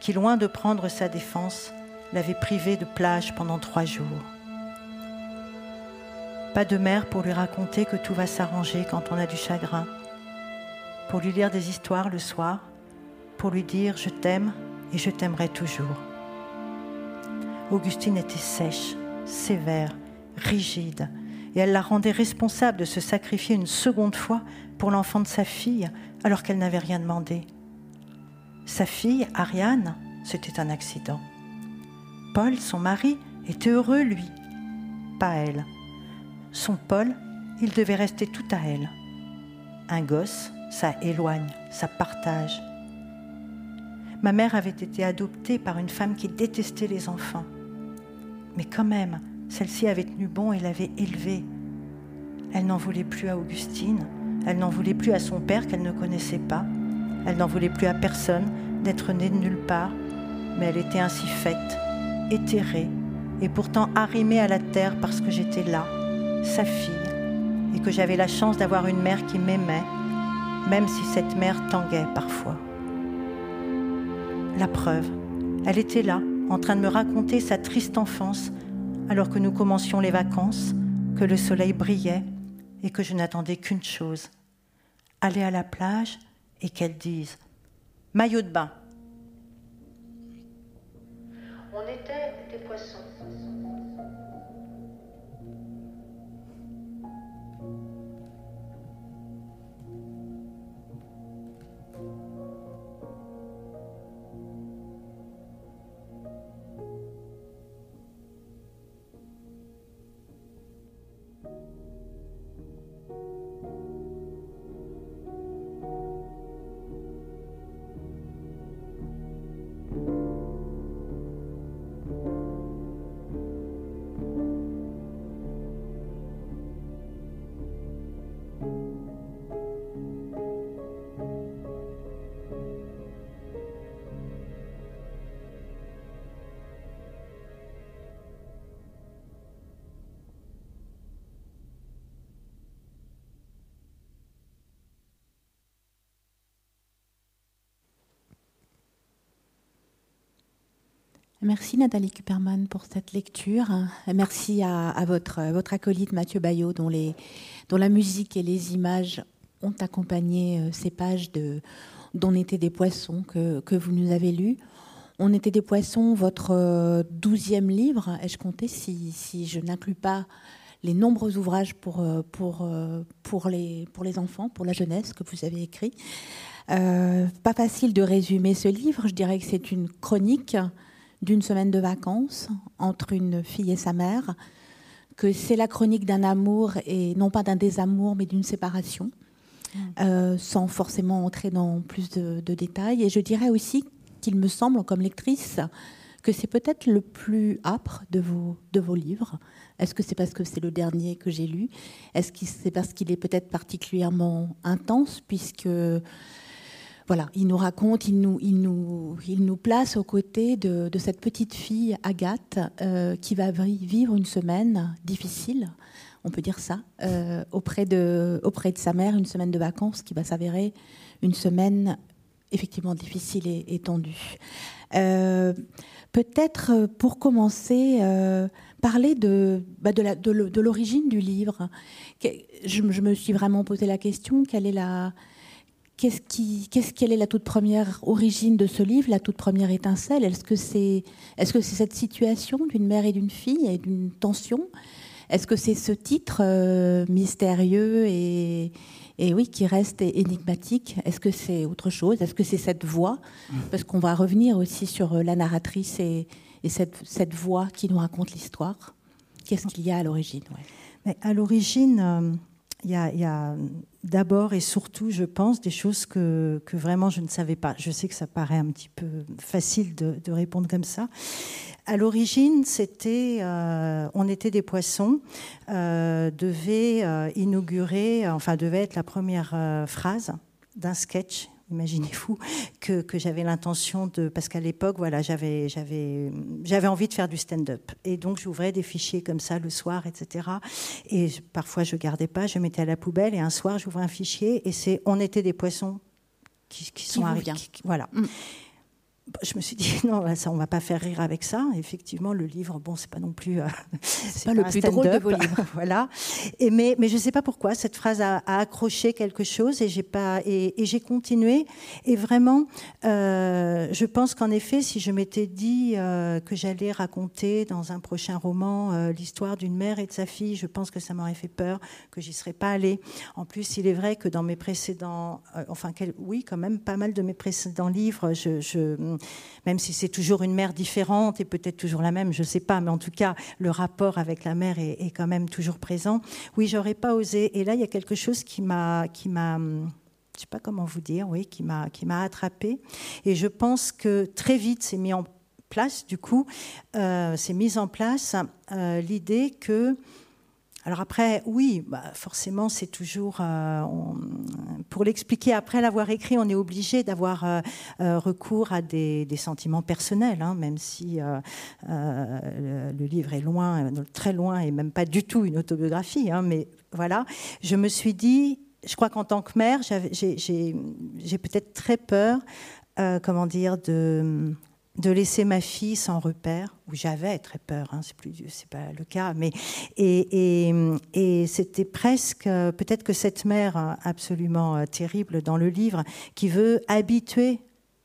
B: qui, loin de prendre sa défense, l'avait privée de plage pendant trois jours. Pas de mère pour lui raconter que tout va s'arranger quand on a du chagrin, pour lui lire des histoires le soir, pour lui dire je t'aime et je t'aimerai toujours. Augustine était sèche, sévère, rigide, et elle la rendait responsable de se sacrifier une seconde fois pour l'enfant de sa fille alors qu'elle n'avait rien demandé. Sa fille, Ariane, c'était un accident. Paul, son mari, était heureux, lui, pas elle. Son Paul, il devait rester tout à elle. Un gosse, ça éloigne, ça partage. Ma mère avait été adoptée par une femme qui détestait les enfants. Mais quand même, celle-ci avait tenu bon et l'avait élevée. Elle n'en voulait plus à Augustine, elle n'en voulait plus à son père qu'elle ne connaissait pas, elle n'en voulait plus à personne d'être née de nulle part, mais elle était ainsi faite, éthérée, et pourtant arrimée à la terre parce que j'étais là, sa fille, et que j'avais la chance d'avoir une mère qui m'aimait, même si cette mère tanguait parfois. La preuve, elle était là, en train de me raconter sa triste enfance, alors que nous commencions les vacances, que le soleil brillait et que je n'attendais qu'une chose, aller à la plage et qu'elle dise maillot de bain.
A: On était des poissons.
C: Merci Nathalie Kuperman pour cette lecture. Merci à, votre, votre, acolyte Mathieu Bayot dont, les, dont, la musique et les images ont accompagné euh, ces pages de d'On était des poissons que, que, vous nous avez lues. On était des poissons, votre euh, douzième livre, ai-je compté, si, si je n'inclus pas les nombreux ouvrages pour, euh, pour, pour, les, pour les enfants, pour la jeunesse que vous avez écrit. pas facile de résumer ce livre, je dirais que c'est une chronique d'une semaine de vacances entre une fille et sa mère, que c'est la chronique d'un amour et non pas d'un désamour, mais d'une séparation, mm. euh, sans forcément entrer dans plus de, détails. Et je dirais aussi qu'il me semble, comme lectrice, que c'est peut-être le plus âpre de vos, de vos livres. Est-ce que c'est parce que c'est le dernier que j'ai lu? Est-ce que c'est parce qu'il est peut-être particulièrement intense, puisque voilà, il nous raconte, il nous, place aux côtés de, cette petite fille Agathe euh, qui va vivre une semaine difficile, on peut dire ça, euh, auprès, de, sa mère, une semaine de vacances qui va s'avérer une semaine effectivement difficile et, tendue. Euh, peut-être pour commencer, parler de, bah de l'origine du livre. Je, me suis vraiment posé la question, quelle est la Qu'est-ce qui, qu'est-ce quelle est la toute première origine de ce livre, la toute première étincelle? Est-ce que c'est, est-ce que c'est cette situation d'une mère et d'une fille et d'une tension? Est-ce que c'est ce titre euh, mystérieux et, et oui qui reste énigmatique? Est-ce que c'est autre chose? Est-ce que c'est cette voix? Parce qu'on va revenir aussi sur euh, la narratrice et, et cette, cette, voix qui nous raconte l'histoire. Qu'est-ce qu'il y a à l'origine?
B: Ouais. À l'origine. Euh, il y a, d'abord et surtout, je pense, des choses que, vraiment je ne savais pas. Je sais que ça paraît un petit peu facile de, répondre comme ça. À l'origine, c'était, euh, on était des poissons, euh, devait euh, inaugurer, enfin devait être la première phrase d'un sketch imaginez-vous, que, que j'avais l'intention de... Parce qu'à l'époque, voilà, j'avais, j'avais, j'avais envie de faire du stand-up. Et donc, j'ouvrais des fichiers comme ça le soir, etc. Et parfois, je gardais pas, je mettais à la poubelle. Et un soir, j'ouvrais un fichier et c'est On était des poissons qui, sont arrivés. Voilà. Mm je me suis dit non, ça, on va pas faire rire avec ça. Effectivement, le livre, bon, c'est pas non plus, euh,
C: c'est pas, le plus drôle de vos livres,
B: voilà. Et mais, mais je sais pas pourquoi cette phrase a, accroché quelque chose et j'ai pas et, j'ai continué. Et vraiment, euh, je pense qu'en effet, si je m'étais dit euh, que j'allais raconter dans un prochain roman l'histoire d'une mère et de sa fille, je pense que ça m'aurait fait peur, que j'y serais pas allée. En plus, il est vrai que dans mes précédents, enfin, oui, quand même, pas mal de mes précédents livres, je, je même si c'est toujours une mère différente et peut-être toujours la même, je ne sais pas, mais en tout cas, le rapport avec la mère est, quand même toujours présent. Oui, j'aurais pas osé. Et là, il y a quelque chose qui m'a, qui m'a, je sais pas comment vous dire, oui, qui m'a, qui m'a attrapé. Et je pense que très vite, c'est mis en place, du coup, euh, c'est mise en place euh, l'idée que alors après, oui, bah forcément, c'est toujours pour l'expliquer après l'avoir écrit, on est obligé d'avoir recours à des, sentiments personnels, hein, même si le, livre est loin, très loin, et même pas du tout une autobiographie. Hein, mais voilà, je me suis dit, je crois qu'en tant que mère, j'ai peut-être très peur, euh, comment dire, de, de laisser ma fille sans repère, où j'avais très peur, hein, c'est plus, c'est pas le cas, mais et, et, c'était presque, peut-être que cette mère absolument euh, terrible dans le livre, qui veut habituer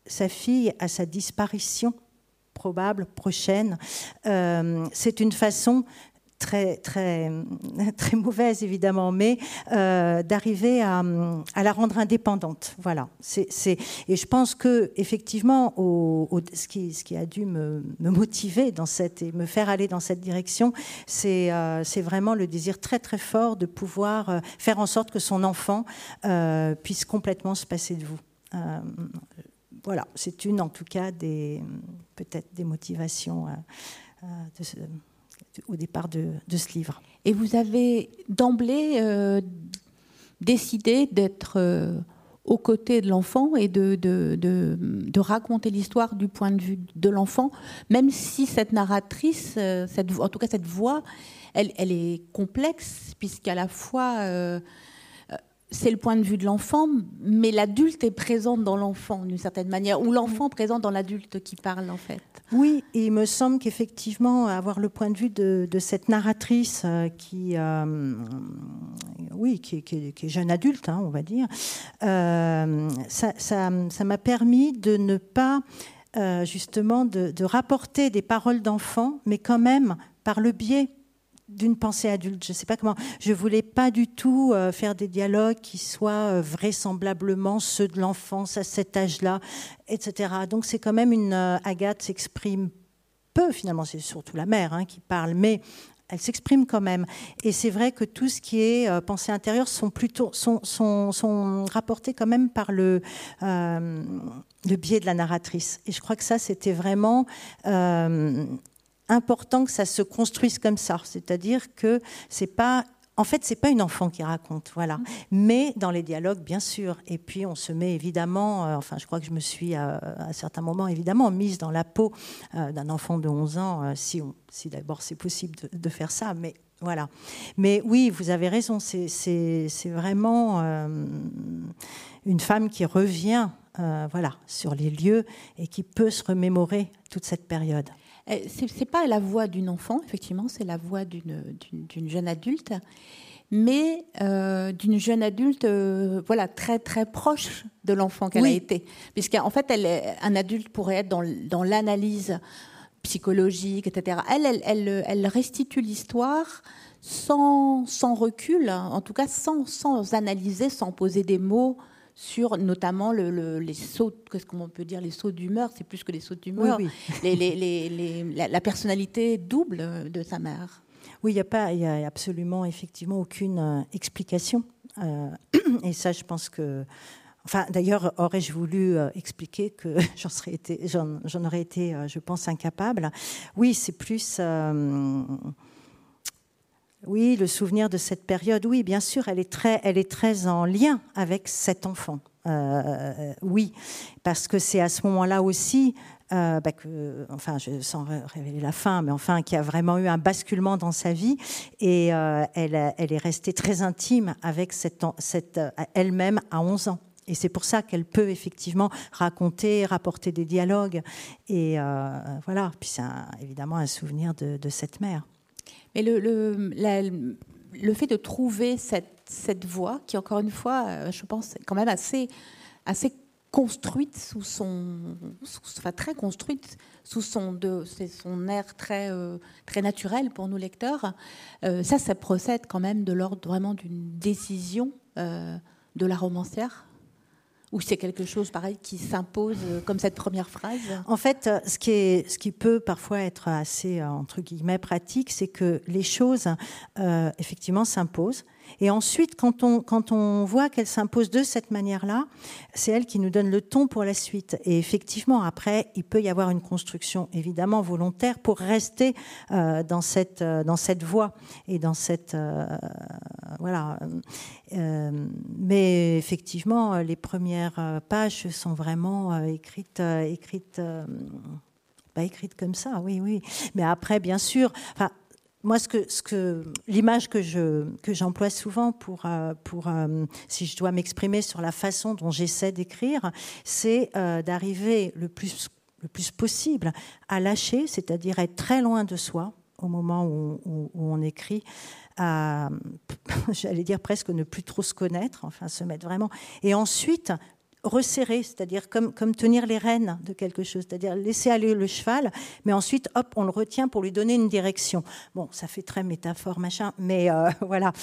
B: sa fille à sa disparition probable, prochaine, euh, c'est une façon très, très, très mauvaise évidemment, mais euh, d'arriver à, la rendre indépendante. Voilà. Et je pense que effectivement, au, ce, qui, ce, qui, a dû me, motiver dans cette et me faire aller dans cette direction, c'est, euh, vraiment le désir très très fort de pouvoir euh, faire en sorte que son enfant puisse complètement se passer de vous. Voilà, c'est une en tout cas peut-être des motivations de ce, au départ de, ce livre.
C: Et vous avez d'emblée euh, décidé d'être euh, aux côtés de l'enfant et de, raconter l'histoire du point de vue de l'enfant, même si cette narratrice, euh, cette, en tout cas cette voix, elle est complexe, puisqu'à la fois c'est le point de vue de l'enfant, mais l'adulte est présent dans l'enfant d'une certaine manière, ou l'enfant présent dans l'adulte qui parle en fait.
B: Oui, il me semble qu'effectivement, avoir le point de vue de, cette narratrice euh, qui, euh, oui, qui, est jeune adulte, hein, on va dire, euh, ça m'a permis de ne pas justement de rapporter des paroles d'enfant, mais quand même par le biais d'une pensée adulte. Je ne sais pas comment. Je voulais pas du tout euh, faire des dialogues qui soient euh, vraisemblablement ceux de l'enfance à cet âge-là, etc. Donc c'est quand même une euh, Agathe s'exprime peu finalement. C'est surtout la mère hein, qui parle, mais elle s'exprime quand même. Et c'est vrai que tout ce qui est pensée intérieure sont plutôt sont, sont, sont rapportés quand même par le le biais de la narratrice. Et je crois que ça c'était vraiment important que ça se construise comme ça, c'est-à-dire que c'est pas en fait, c'est pas une enfant qui raconte, voilà. Mm. Mais dans les dialogues, bien sûr. Et puis, on se met évidemment. Euh, enfin, je crois que je me suis euh, à un certain moment évidemment mise dans la peau euh, d'un enfant de 11 ans, si, si d'abord c'est possible de, faire ça. Mais voilà. Mais oui, vous avez raison. C'est vraiment une femme qui revient, voilà, sur les lieux et qui peut se remémorer toute cette période.
C: Euh, c'est pas la voix d'une enfant, effectivement, c'est la voix d'une jeune adulte, mais euh, d'une jeune adulte, euh, voilà, très très proche de l'enfant qu'elle a été, puisqu'en fait, elle un adulte pourrait être dans, dans l'analyse psychologique, etc. Elle, elle, elle, elle restitue l'histoire sans, sans recul, hein, en tout cas sans, sans analyser, sans poser des mots sur notamment le, les sauts, qu'est-ce qu'on peut dire, les sauts d'humeur, c'est plus que les sauts d'humeur, les, les, la, personnalité double de sa mère.
B: Oui, il n'y a pas, il y a absolument, effectivement, aucune euh, explication. Euh, et ça, je pense que, enfin, d'ailleurs, aurais-je voulu euh, expliquer que j'en serais été, j'en aurais été, je pense, incapable? Oui, c'est plus. Oui, le souvenir de cette période, oui, bien sûr, elle est très, elle est très en lien avec cet enfant. Euh, oui, parce que c'est à ce moment-là aussi euh, bah que, enfin, je, sans révéler la fin, mais enfin, qui a vraiment eu un basculement dans sa vie et euh, elle, est restée très intime avec elle-même à 11 ans. Et c'est pour ça qu'elle peut effectivement raconter, rapporter des dialogues. Et voilà, puis c'est évidemment un souvenir de cette mère.
C: Mais le, le, le, fait de trouver cette, cette voix, qui encore une fois, euh, je pense, est quand même assez, assez construite sous son, enfin très construite sous son de, son air très euh, très naturel pour nous lecteurs. Euh, ça, ça procède quand même de l'ordre vraiment d'une décision de la romancière ou c'est quelque chose pareil qui s'impose euh, comme cette première phrase?
B: En fait, euh, ce qui, est, ce qui peut parfois être assez, euh, entre guillemets, pratique, c'est que les choses, effectivement, s'imposent. Et ensuite, quand on, quand on voit qu'elle s'impose de cette manière-là, c'est elle qui nous donne le ton pour la suite. Et effectivement, après, il peut y avoir une construction évidemment volontaire pour rester euh, dans, cette, euh, dans cette voie et dans cette. Euh, voilà. mais effectivement, les premières pages sont vraiment écrites. écrites pas écrites comme ça, oui, oui. Mais après, bien sûr, enfin, moi, ce que, ce que, l'image que, je, que j'emploie souvent pour, euh, pour euh, si je dois m'exprimer sur la façon dont j'essaie d'écrire, c'est euh, d'arriver le plus, le plus possible à lâcher, c'est-à-dire être très loin de soi au moment où on écrit, à, j'allais dire presque ne plus trop se connaître, enfin se mettre vraiment, et ensuite resserrer, c'est-à-dire comme, comme tenir les rênes de quelque chose, c'est-à-dire laisser aller le cheval, mais ensuite, hop, on le retient pour lui donner une direction. Bon, ça fait très métaphore, machin, mais euh, voilà.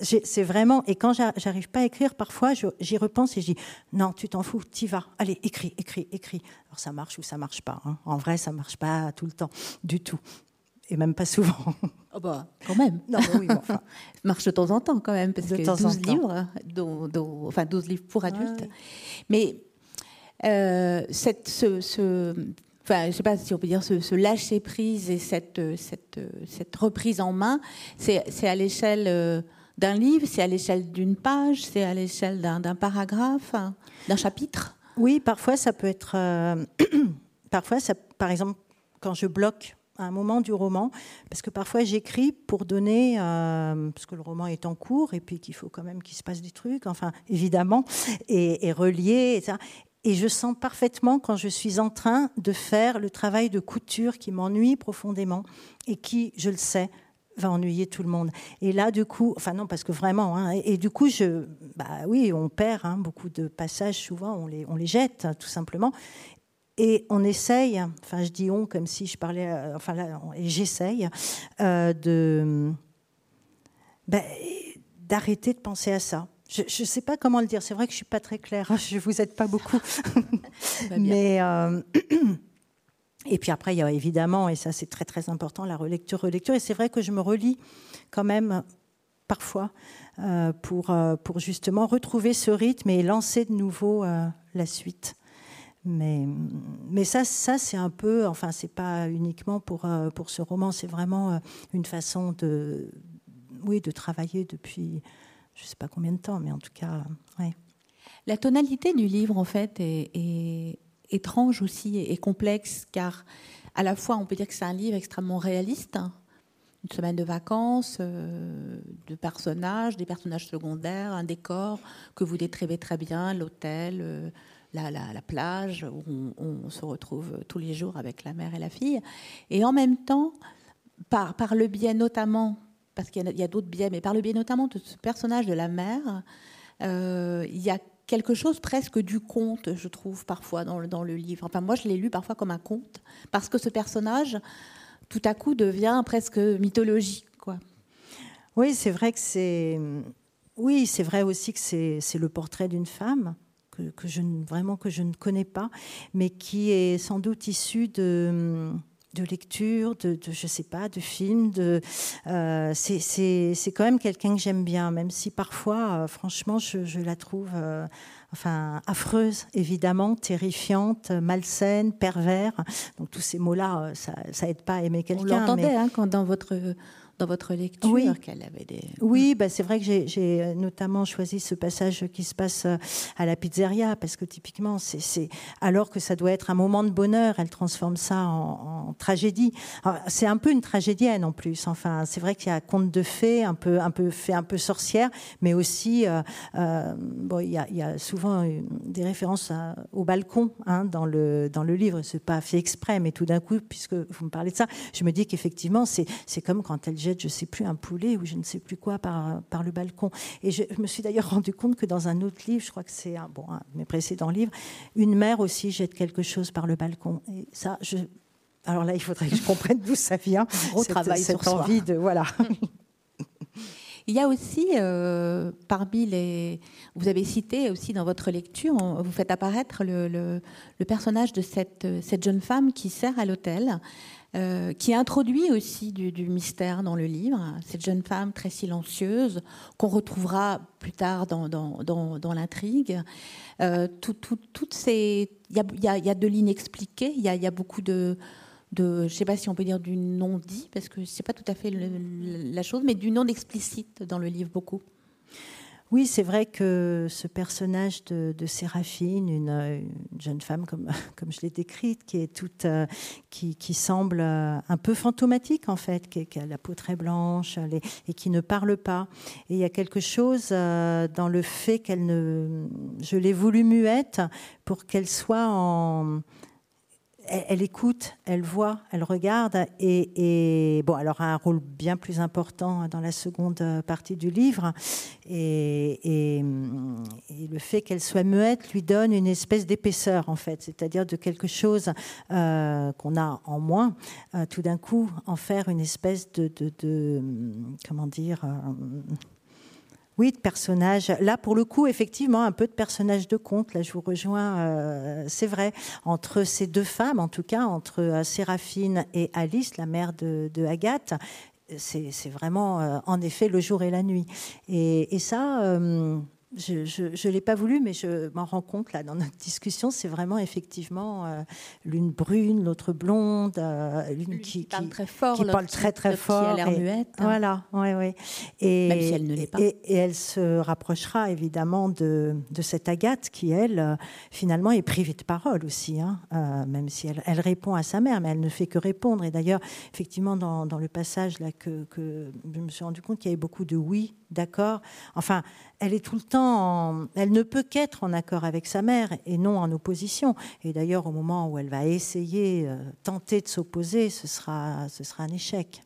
B: C'est vraiment, et quand j'arrive pas à écrire, parfois, j'y repense et je dis, non, tu t'en fous, t'y vas, allez, écris, écris, écris. Alors ça marche ou ça marche pas. Hein. En vrai, ça marche pas tout le temps, du tout et même pas souvent.
C: Oh bah, quand même.
B: Non, oui, enfin.
C: Marche de temps en temps quand même, parce que 12 livres, dont, enfin 12 livres pour adultes. Mais euh, cette, ce, ce, enfin, je sais pas si on peut dire ce, lâcher prise et cette, cette, cette reprise en main, c'est à l'échelle euh, d'un livre, c'est à l'échelle d'une page, c'est à l'échelle d'un paragraphe, hein, d'un chapitre?
B: Oui, parfois ça peut être, euh, parfois ça, par exemple, quand je bloque à un moment du roman, parce que parfois j'écris pour donner, euh, parce que le roman est en cours, et puis qu'il faut quand même qu'il se passe des trucs, enfin évidemment, et, et relier, etc. Et je sens parfaitement quand je suis en train de faire le travail de couture qui m'ennuie profondément et qui, je le sais, va ennuyer tout le monde. Et là, du coup, enfin non, parce que vraiment, hein, et, du coup, je, bah oui, on perd hein, beaucoup de passages, souvent on les, on les jette, tout simplement. Et on essaye, enfin je dis on comme si je parlais, euh, enfin là, et j'essaye euh, de ben, d'arrêter de penser à ça. Je ne sais pas comment le dire. C'est vrai que je suis pas très claire. Hein, je vous aide pas beaucoup, mais euh, et puis après il y a évidemment et ça c'est très très important la relecture relecture et c'est vrai que je me relis quand même parfois pour pour justement retrouver ce rythme et lancer de nouveau la suite. Mais, ça, ça c'est un peu, enfin, c'est pas uniquement pour, euh, pour ce roman, c'est vraiment euh, une façon de, oui, de travailler depuis, je sais pas combien de temps, mais en tout cas, ouais.
C: La tonalité du livre, en fait, est, étrange aussi et, complexe, car à la fois, on peut dire que c'est un livre extrêmement réaliste, hein. une semaine de vacances, euh, de personnages, des personnages secondaires, un décor que vous décrivez très bien, l'hôtel la, plage où on, se retrouve tous les jours avec la mère et la fille. Et en même temps, par, par le biais notamment, parce qu'il y a, d'autres biais, mais par le biais notamment de ce personnage de la mère, euh, il y a quelque chose presque du conte, je trouve, parfois dans le, dans le livre. Enfin, moi, je l'ai lu parfois comme un conte, parce que ce personnage, tout à coup, devient presque mythologique. Quoi.
B: Oui, c'est vrai que c'est... Oui, c'est vrai aussi que c'est le portrait d'une femme que, je, vraiment que je ne connais pas, mais qui est sans doute issu de de lecture, de, de, je sais pas, de films. De, euh, c'est quand même quelqu'un que j'aime bien, même si parfois, euh, franchement, je, je, la trouve, euh, enfin, affreuse, évidemment, terrifiante, malsaine, pervers. Donc tous ces mots-là, ça, ça aide pas à aimer quelqu'un.
C: On l'entendait hein, quand dans votre dans votre lecture
B: oui.
C: qu'elle avait des.
B: Oui, bah c'est vrai que j'ai euh, notamment choisi ce passage qui se passe euh, à la pizzeria parce que typiquement, c'est alors que ça doit être un moment de bonheur, elle transforme ça en, en tragédie. C'est un peu une tragédienne en plus. Enfin, c'est vrai qu'il y a conte de fées, un peu, un peu fait un peu sorcière, mais aussi euh, euh, bon, il y, a, il y, a, souvent des références au balcon hein, dans le dans le livre. C'est pas fait exprès, mais tout d'un coup, puisque vous me parlez de ça, je me dis qu'effectivement, c'est c'est comme quand elle je ne sais plus, un poulet ou je ne sais plus quoi par, par le balcon. Et je, me suis d'ailleurs rendu compte que dans un autre livre, je crois que c'est un, bon, un de mes précédents livres, une mère aussi jette quelque chose par le balcon. Et ça, je, alors là, il faudrait que je comprenne d'où ça vient.
C: Un gros travail
B: cette
C: sur
B: envie de voilà.
C: Il y a aussi, euh, parmi les. Vous avez cité aussi dans votre lecture, vous faites apparaître le, le, personnage de cette, cette, jeune femme qui sert à l'hôtel, euh, qui introduit aussi du, mystère dans le livre. Cette jeune femme très silencieuse, qu'on retrouvera plus tard dans, l'intrigue. Euh, tout, tout, toutes ces. Il y a, de l'inexpliqué, il y, a beaucoup de je ne sais pas si on peut dire du non-dit, parce que ce n'est pas tout à fait la chose, mais du non-explicite dans le livre beaucoup.
B: Oui, c'est vrai que ce personnage de, Séraphine, une, jeune femme comme, comme je l'ai décrite, qui est toute, euh, qui, semble euh, un peu fantomatique en fait, qui, a la peau très blanche et qui ne parle pas. Et il y a quelque chose euh, dans le fait qu'elle ne, je l'ai voulu muette pour qu'elle soit en elle, écoute, elle voit, elle regarde, et, bon, elle aura un rôle bien plus important dans la seconde partie du livre, et, le fait qu'elle soit muette lui donne une espèce d'épaisseur en fait, c'est-à-dire de quelque chose euh, qu'on a en moins, euh, tout d'un coup en faire une espèce de, de comment dire euh, oui, de personnages. Là, pour le coup, effectivement, un peu de personnages de conte. Là, je vous rejoins, euh, c'est vrai. Entre ces deux femmes, en tout cas, entre euh, Séraphine et Alice, la mère de, Agathe, c'est vraiment, euh, en effet, le jour et la nuit. Et, ça, je ne l'ai pas voulu, mais je m'en rends compte là dans notre discussion. C'est vraiment effectivement euh, l'une brune, l'autre blonde, euh, l'une qui, qui,
C: parle très fort,
B: qui parle très très fort, qui
C: a l'air muette.
B: Hein. Voilà, oui, oui.
C: Et, Même si elle ne l'est pas.
B: Et, elle se rapprochera évidemment de, de cette Agathe qui, elle, euh, finalement, est privée de parole aussi, hein, même si elle, elle, répond à sa mère, mais elle ne fait que répondre. Et d'ailleurs, effectivement, dans, dans, le passage là que, que je me suis rendu compte qu'il y avait beaucoup de oui d'accord? Enfin, elle est tout le temps, elle ne peut qu'être en accord avec sa mère et non en opposition. Et d'ailleurs, au moment où elle va essayer, euh, tenter de s'opposer, ce sera, ce sera un échec.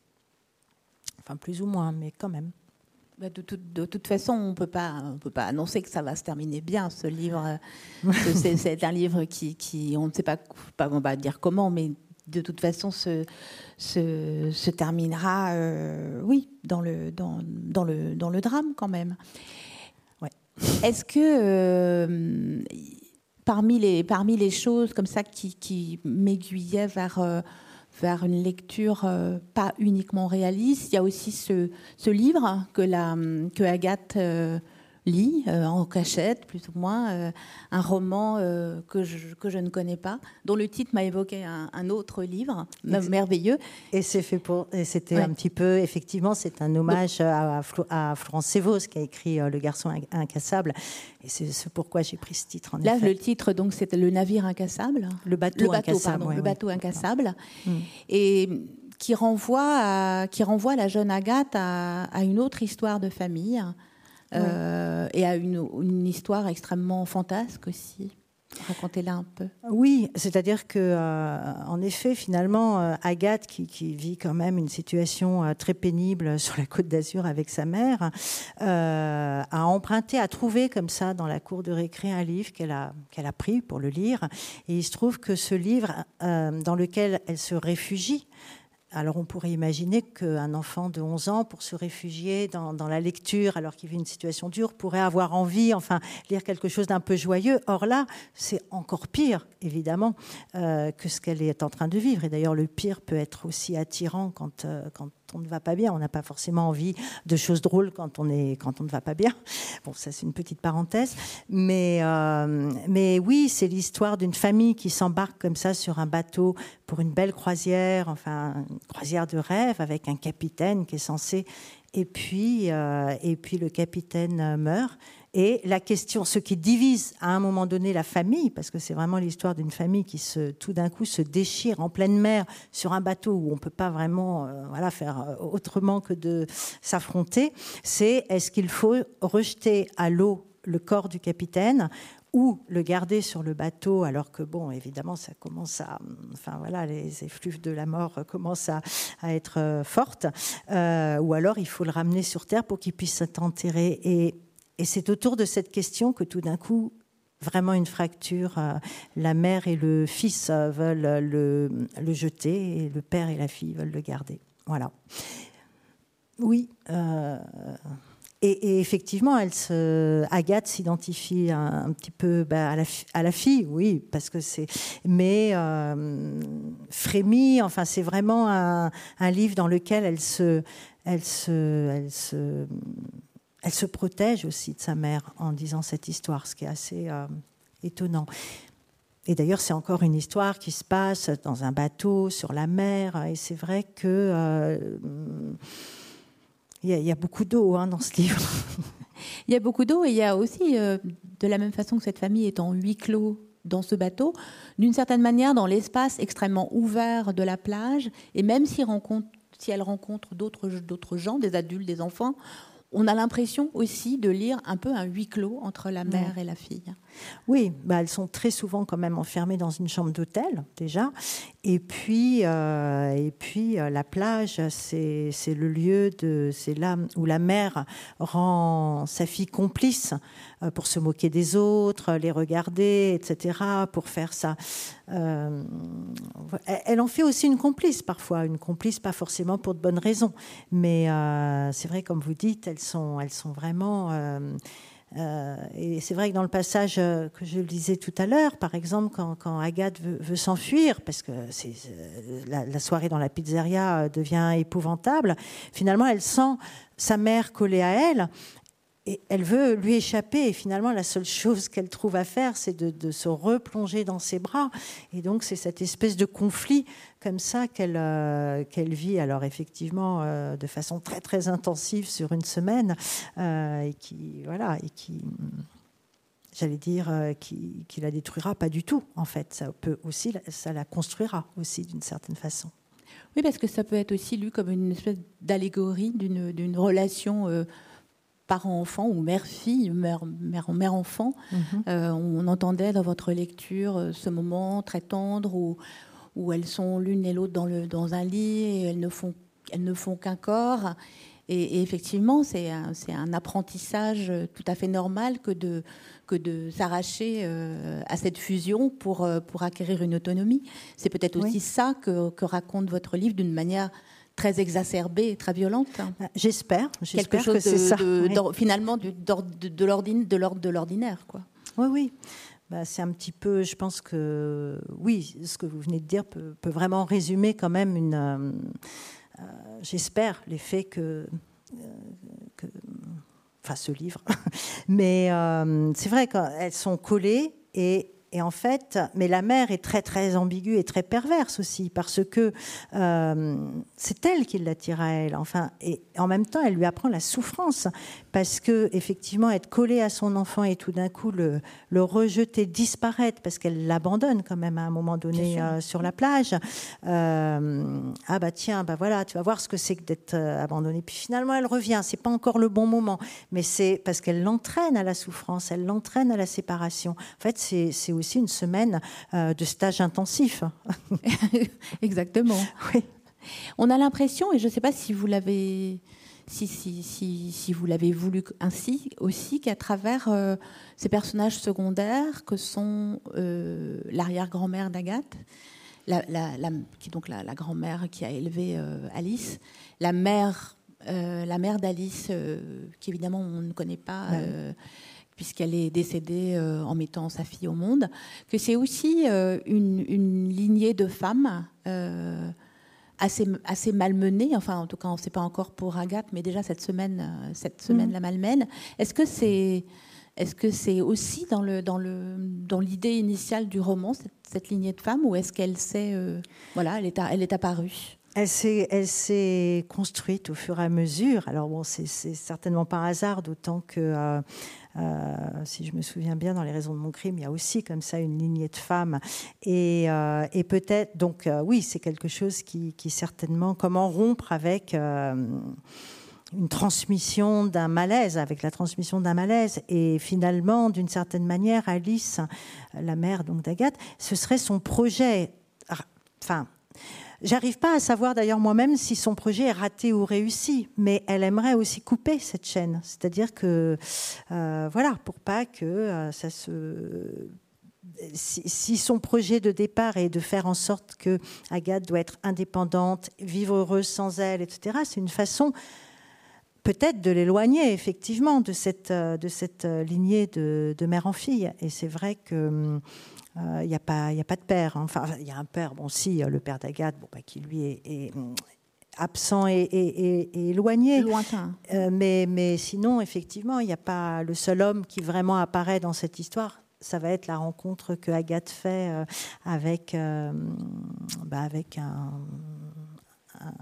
B: Enfin, plus ou moins, mais quand même.
C: Bah, de, toute façon, on peut pas, on peut pas annoncer que ça va se terminer bien. Ce livre, c'est un livre qui, qui, on ne sait pas, pas, on va dire comment, mais de toute façon se, se, terminera, euh, oui, dans le, dans, dans, le, dans le drame quand même. Ouais. Est-ce que euh, parmi, les, parmi les choses comme ça qui, qui m'aiguillaient vers, euh, vers une lecture pas uniquement réaliste, il y a aussi ce, ce livre que, la, que Agathe lit euh, en cachette, plus ou moins, euh, un roman euh, que, je, que je ne connais pas, dont le titre m'a évoqué un, autre livre merveilleux.
B: Et c'est fait pour, et c'était un petit peu, effectivement, c'est un hommage à, à, Florence Sévos qui a écrit Le garçon incassable. Et c'est pourquoi j'ai pris ce titre. En
C: Là, le titre, donc, c'était Le navire incassable.
B: Le bateau, incassable.
C: le bateau incassable. Mm. Et qui renvoie, à, qui renvoie la jeune Agathe à, à une autre histoire de famille. Euh, et à une, une, histoire extrêmement fantasque aussi. Racontez-la un peu.
B: Oui, c'est-à-dire que, euh, en effet, finalement, euh, Agathe, qui, qui, vit quand même une situation très pénible sur la côte d'Azur avec sa mère, a emprunté, a trouvé comme ça dans la cour de récré un livre qu'elle a, qu'elle a pris pour le lire. Et il se trouve que ce livre, dans lequel elle se réfugie, alors on pourrait imaginer qu'un enfant de 11 ans, pour se réfugier dans, la lecture alors qu'il vit une situation dure, pourrait avoir envie, enfin, lire quelque chose d'un peu joyeux. Or là, c'est encore pire, évidemment, euh, que ce qu'elle est en train de vivre. Et d'ailleurs, le pire peut être aussi attirant quand, euh, quand on ne va pas bien. On n'a pas forcément envie de choses drôles quand on, est, quand on ne va pas bien. Bon, ça c'est une petite parenthèse. Mais, euh, mais oui, c'est l'histoire d'une famille qui s'embarque comme ça sur un bateau pour une belle croisière, enfin une croisière de rêve avec un capitaine qui est censé... Et puis, euh, et puis le capitaine meurt et la question, ce qui divise à un moment donné la famille, parce que c'est vraiment l'histoire d'une famille qui tout d'un coup se déchire en pleine mer sur un bateau où on ne peut pas vraiment euh, voilà, faire euh, autrement que de s'affronter, c'est est-ce qu'il faut rejeter à l'eau le corps du capitaine ou le garder sur le bateau alors que bon évidemment ça commence à enfin voilà les effluves de la mort commencent à, être euh, fortes ou alors il faut le ramener sur terre pour qu'il puisse être enterré et et c'est autour de cette question que tout d'un coup, vraiment une fracture, euh, la mère et le fils euh, veulent le, jeter et le père et la fille veulent le garder. Voilà. Oui. Euh, et, effectivement, elle se, Agathe s'identifie un, petit peu bah, à, la, fille, oui, parce que c'est. Mais euh, enfin, c'est vraiment un, livre dans lequel se, elle se, elle se, elle se protège aussi de sa mère en disant cette histoire, ce qui est assez euh, étonnant. Et d'ailleurs, c'est encore une histoire qui se passe dans un bateau sur la mer, et c'est vrai que euh, il y, a beaucoup d'eau hein, dans ce livre.
C: il y a beaucoup d'eau et il y a aussi, euh, de la même façon que cette famille est en huis clos dans ce bateau, d'une certaine manière dans l'espace extrêmement ouvert de la plage, et même si elle rencontre d'autres gens, des adultes, des enfants, on a l'impression aussi de lire un peu un huis clos entre la mère et la fille.
B: Oui, bah elles sont très souvent quand même enfermées dans une chambre d'hôtel déjà. Et puis, euh, et puis euh, la plage, c'est le lieu de, c'est là où la mère rend sa fille complice pour se moquer des autres, les regarder, etc. Pour faire ça, elle en fait aussi une complice parfois, une complice pas forcément pour de bonnes raisons, mais c'est vrai comme vous dites, elles sont, elles sont vraiment euh, et c'est vrai que dans le passage euh, que je lisais tout à l'heure, par exemple, quand, Agathe veut, s'enfuir, parce que euh, la, soirée dans la pizzeria devient épouvantable, finalement, elle sent sa mère collée à elle, et elle veut lui échapper. Et finalement, la seule chose qu'elle trouve à faire, c'est de, se replonger dans ses bras. Et donc, c'est cette espèce de conflit comme ça qu'elle euh, vit. Alors, effectivement, euh, de façon très très intensive sur une semaine, euh, et qui voilà et qui j'allais dire, qui, qui, la détruira pas du tout, en fait. Ça peut aussi, ça la construira aussi d'une certaine façon.
C: Oui, parce que ça peut être aussi lu comme une espèce d'allégorie d'une relation parent-enfant ou mère-fille, mère-enfant. Mhm. Euh, on entendait dans votre lecture euh, ce moment très tendre où, où elles sont l'une et l'autre dans, le, dans un lit et elles ne font, elles ne font qu'un corps. Et, effectivement, c'est un, un, apprentissage tout à fait normal que de, que de s'arracher euh, à cette fusion pour, pour acquérir une autonomie. C'est peut-être aussi ça que, que, raconte votre livre d'une manière très exacerbée et très violente.
B: Bah, j'espère. Quelque chose que c'est ça.
C: Finalement, de, de l'ordinaire, quoi.
B: Oui, oui. Bah, c'est un petit peu, je pense que oui, ce que vous venez de dire peut, vraiment résumer quand même une, euh, euh, j'espère, l'effet que, euh, que, enfin ce livre, mais c'est vrai qu'elles sont collées et et en fait, mais la mère est très très ambiguë et très perverse aussi parce que euh, c'est elle qui l'attire à elle. Enfin, et en même temps, elle lui apprend la souffrance parce que effectivement, être collée à son enfant et tout d'un coup le, le, rejeter, disparaître parce qu'elle l'abandonne quand même à un moment donné euh, sur la plage. Euh, ah bah tiens, bah voilà, tu vas voir ce que c'est que d'être abandonnée. Puis finalement, elle revient. C'est pas encore le bon moment, mais c'est parce qu'elle l'entraîne à la souffrance, elle l'entraîne à la séparation. En fait, c'est aussi une semaine euh, de stage intensif.
C: Exactement. Oui. On a l'impression, et je ne sais pas si vous l'avez si, si, si, si, vous l'avez voulu ainsi aussi, qu'à travers euh, ces personnages secondaires que sont euh, l'arrière-grand-mère d'Agathe, la, qui donc la, grand-mère qui a élevé Alice, la mère, la mère d'Alice, qui évidemment on ne connaît pas puisqu'elle est décédée euh, en mettant sa fille au monde, que c'est aussi euh, une, lignée de femmes euh, assez, assez malmenées. Enfin, en tout cas, on ne sait pas encore pour Agathe, mais déjà cette semaine, cette semaine mm. la malmène. Est-ce que c'est est-ce que c'est aussi dans le dans le dans l'idée initiale du roman cette, lignée de femmes ou est-ce qu'elle s'est voilà elle est elle est apparue?
B: Elle s'est, elle s'est construite au fur et à mesure. Alors bon, c'est, c'est certainement par hasard, d'autant que euh, si je me souviens bien, dans les raisons de mon crime, il y a aussi comme ça une lignée de femmes. Et, euh, peut-être, donc euh, oui, c'est quelque chose qui, certainement, comment rompre avec une transmission d'un malaise, avec la transmission d'un malaise. Et finalement, d'une certaine manière, Alice, la mère donc d'Agathe, ce serait son projet. Enfin, J'arrive pas à savoir d'ailleurs moi-même si son projet est raté ou réussi, mais elle aimerait aussi couper cette chaîne. C'est-à-dire que, euh, voilà, pour pas que euh, ça se si, son projet de départ est de faire en sorte que Agathe doit être indépendante, vivre heureuse sans elle, etc., c'est une façon peut-être de l'éloigner effectivement de cette, de cette lignée de, mère en fille. Et c'est vrai que il n'y a, pas, a pas de père. Hein. Enfin, il y a un père, bon, si, le père d'Agathe, bon, bah, qui lui est, absent et, éloigné.
C: Lointain.
B: mais, mais sinon, effectivement, il n'y a pas le seul homme qui vraiment apparaît dans cette histoire, ça va être la rencontre que Agathe fait euh, avec, euh, bah avec un,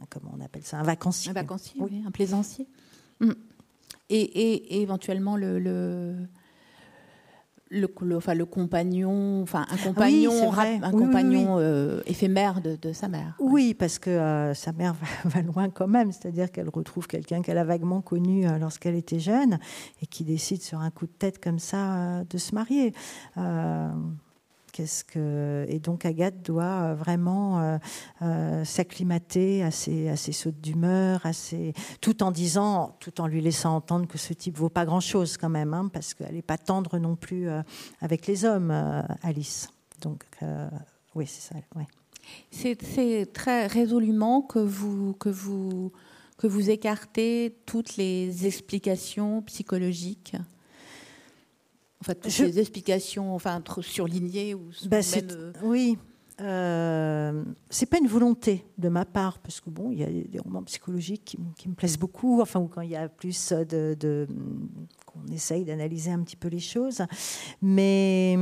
B: comment on appelle ça, un vacancier.
C: Un vacancier, oui, un plaisancier. Mm. Et, éventuellement le, le, enfin, le compagnon, enfin un compagnon, un compagnon euh, éphémère de, sa mère.
B: Oui, parce que euh, sa mère va, loin quand même, c'est-à-dire qu'elle retrouve quelqu'un qu'elle a vaguement connu euh, lorsqu'elle était jeune et qui décide sur un coup de tête comme ça de se marier et donc Agathe doit euh, vraiment euh, euh, s'acclimater à ses, sautes d'humeur, à tout en disant, tout en lui laissant entendre que ce type vaut pas grand-chose quand même, hein, parce qu'elle n'est pas tendre non plus avec les hommes, Alice. Donc oui, c'est ça.
C: C'est très résolument que vous que vous que vous écartez toutes les explications psychologiques fait, toutes ces explications, enfin, surlignées ou
B: bah, euh, Oui. Euh, c'est pas une volonté de ma part, parce que bon, il y a des romans psychologiques qui, me plaisent beaucoup, enfin, ou quand il y a plus de, qu'on essaye d'analyser un petit peu les choses. Mais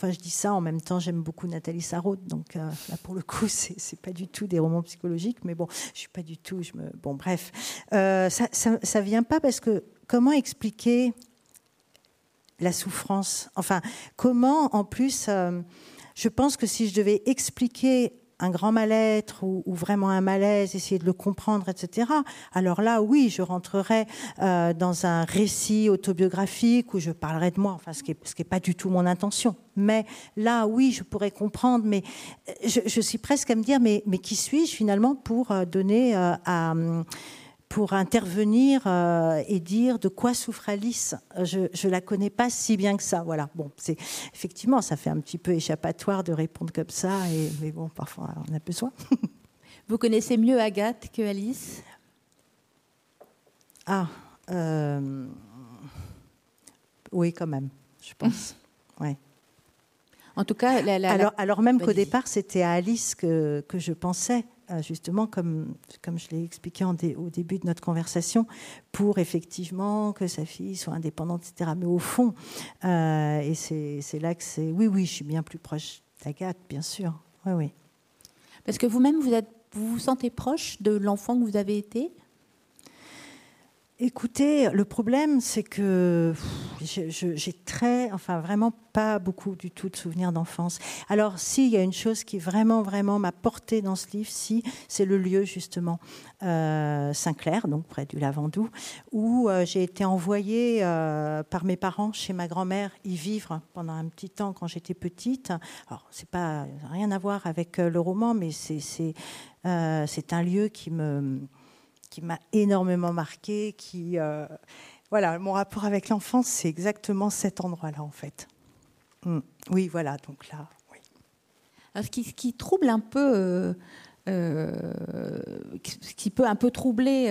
B: enfin, je dis ça en même temps, j'aime beaucoup Nathalie Sarraute, donc euh, là pour le coup, c'est pas du tout des romans psychologiques, mais bon, je suis pas du tout, je me, bon, bref, euh, ça, ça, ça vient pas parce que comment expliquer la souffrance. Enfin, comment en plus, euh, je pense que si je devais expliquer un grand mal-être ou, vraiment un malaise, essayer de le comprendre, etc. Alors là, oui, je rentrerais euh, dans un récit autobiographique où je parlerais de moi, enfin, ce qui n'est pas du tout mon intention. Mais là, oui, je pourrais comprendre, mais je, je suis presque à me dire, mais, mais qui suis-je finalement pour euh, donner à pour intervenir euh, et dire de quoi souffre Alice. Je ne la connais pas si bien que ça. Voilà. Bon, c'est effectivement, ça fait un petit peu échappatoire de répondre comme ça, et, mais bon, parfois on a besoin.
C: Vous connaissez mieux Agathe que Alice?
B: Ah, euh, oui, quand même, je pense. ouais.
C: En tout cas,
B: alors, alors même qu'au départ, c'était à Alice que, que je pensais. Euh, justement, comme, comme je l'ai expliqué au début de notre conversation, pour effectivement que sa fille soit indépendante, etc. Mais au fond, euh, et c'est là que c'est... Oui, oui, je suis bien plus proche d'Agathe, bien sûr. Oui, oui.
C: Parce que vous-même, vous, vous vous sentez proche de l'enfant que vous avez été?
B: Écoutez, le problème, c'est que j'ai très, enfin vraiment pas beaucoup du tout de souvenirs d'enfance. Alors, s'il y a une chose qui vraiment, vraiment m'a porté dans ce livre, si, c'est le lieu justement euh, Saint-Clair, donc près du Lavandou, où euh, j'ai été envoyée euh, par mes parents chez ma grand-mère y vivre pendant un petit temps quand j'étais petite. Alors, c'est pas rien à voir avec le roman, mais c'est un lieu qui me qui m'a énormément marqué, qui euh, voilà, mon rapport avec l'enfance, c'est exactement cet endroit-là en fait. Mm. Oui, voilà, donc là, oui.
C: ce, qui, trouble un peu, euh, euh, ce qui peut un peu troubler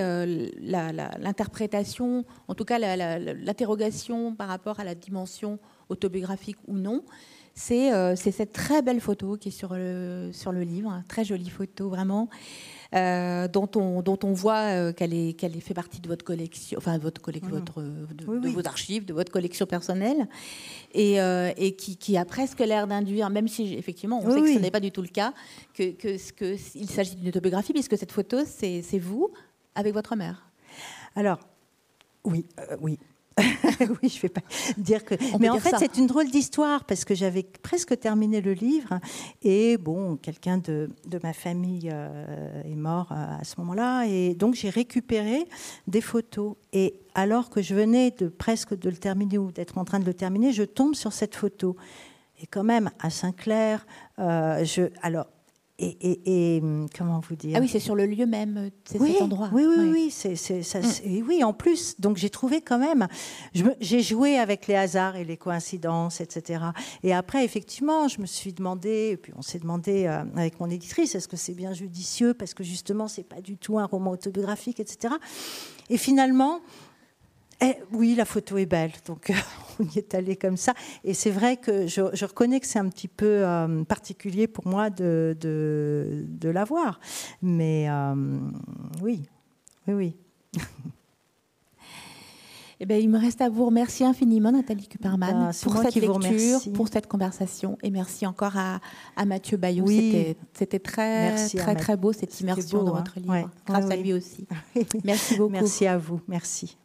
C: l'interprétation, en tout cas l'interrogation par rapport à la dimension autobiographique ou non, c'est cette très belle photo qui est sur le, sur le livre, très jolie photo vraiment. Euh, dont, on, dont on voit euh, qu'elle est, qu'elle fait partie de votre collection, enfin de, votre, mmh. de, vos archives, de votre collection personnelle, et, euh, et qui, qui, a presque l'air d'induire, même si effectivement on sait que ce n'est pas du tout le cas, que, que, que il s'agit d'une autobiographie, puisque cette photo, c'est, c'est vous avec votre mère.
B: Alors, oui, oui, oui, je ne vais pas dire que. mais en fait, c'est une drôle d'histoire parce que j'avais presque terminé le livre et bon, quelqu'un de, de, ma famille euh, est mort euh, à ce moment-là et donc j'ai récupéré des photos et alors que je venais de presque de le terminer ou d'être en train de le terminer, je tombe sur cette photo et quand même à Saint-Clair, euh, je alors et, hum, comment vous dire
C: Ah oui, c'est sur le lieu même, c'est
B: oui,
C: cet endroit.
B: Oui, oui, oui, ça, mm. oui, en plus, donc j'ai trouvé quand même, j'ai joué avec les hasards et les coïncidences, etc. Et après, effectivement, je me suis demandé, et puis on s'est demandé euh, avec mon éditrice, est-ce que c'est bien judicieux parce que justement, c'est pas du tout un roman autobiographique, etc. Et finalement, eh, oui, la photo est belle, donc on y est allé comme ça. Et c'est vrai que je, reconnais que c'est un petit peu euh, particulier pour moi de, de, la voir. Mais euh, oui, oui, oui.
C: Eh bien, il me reste à vous remercier infiniment, Nathalie Kuperman, ben, pour cette lecture, pour cette conversation. Et merci encore à, Mathieu Bayou. C'était très, très, très beau, cette immersion dans votre hein. livre. Grâce à lui aussi. merci beaucoup.
B: Merci à vous. Merci.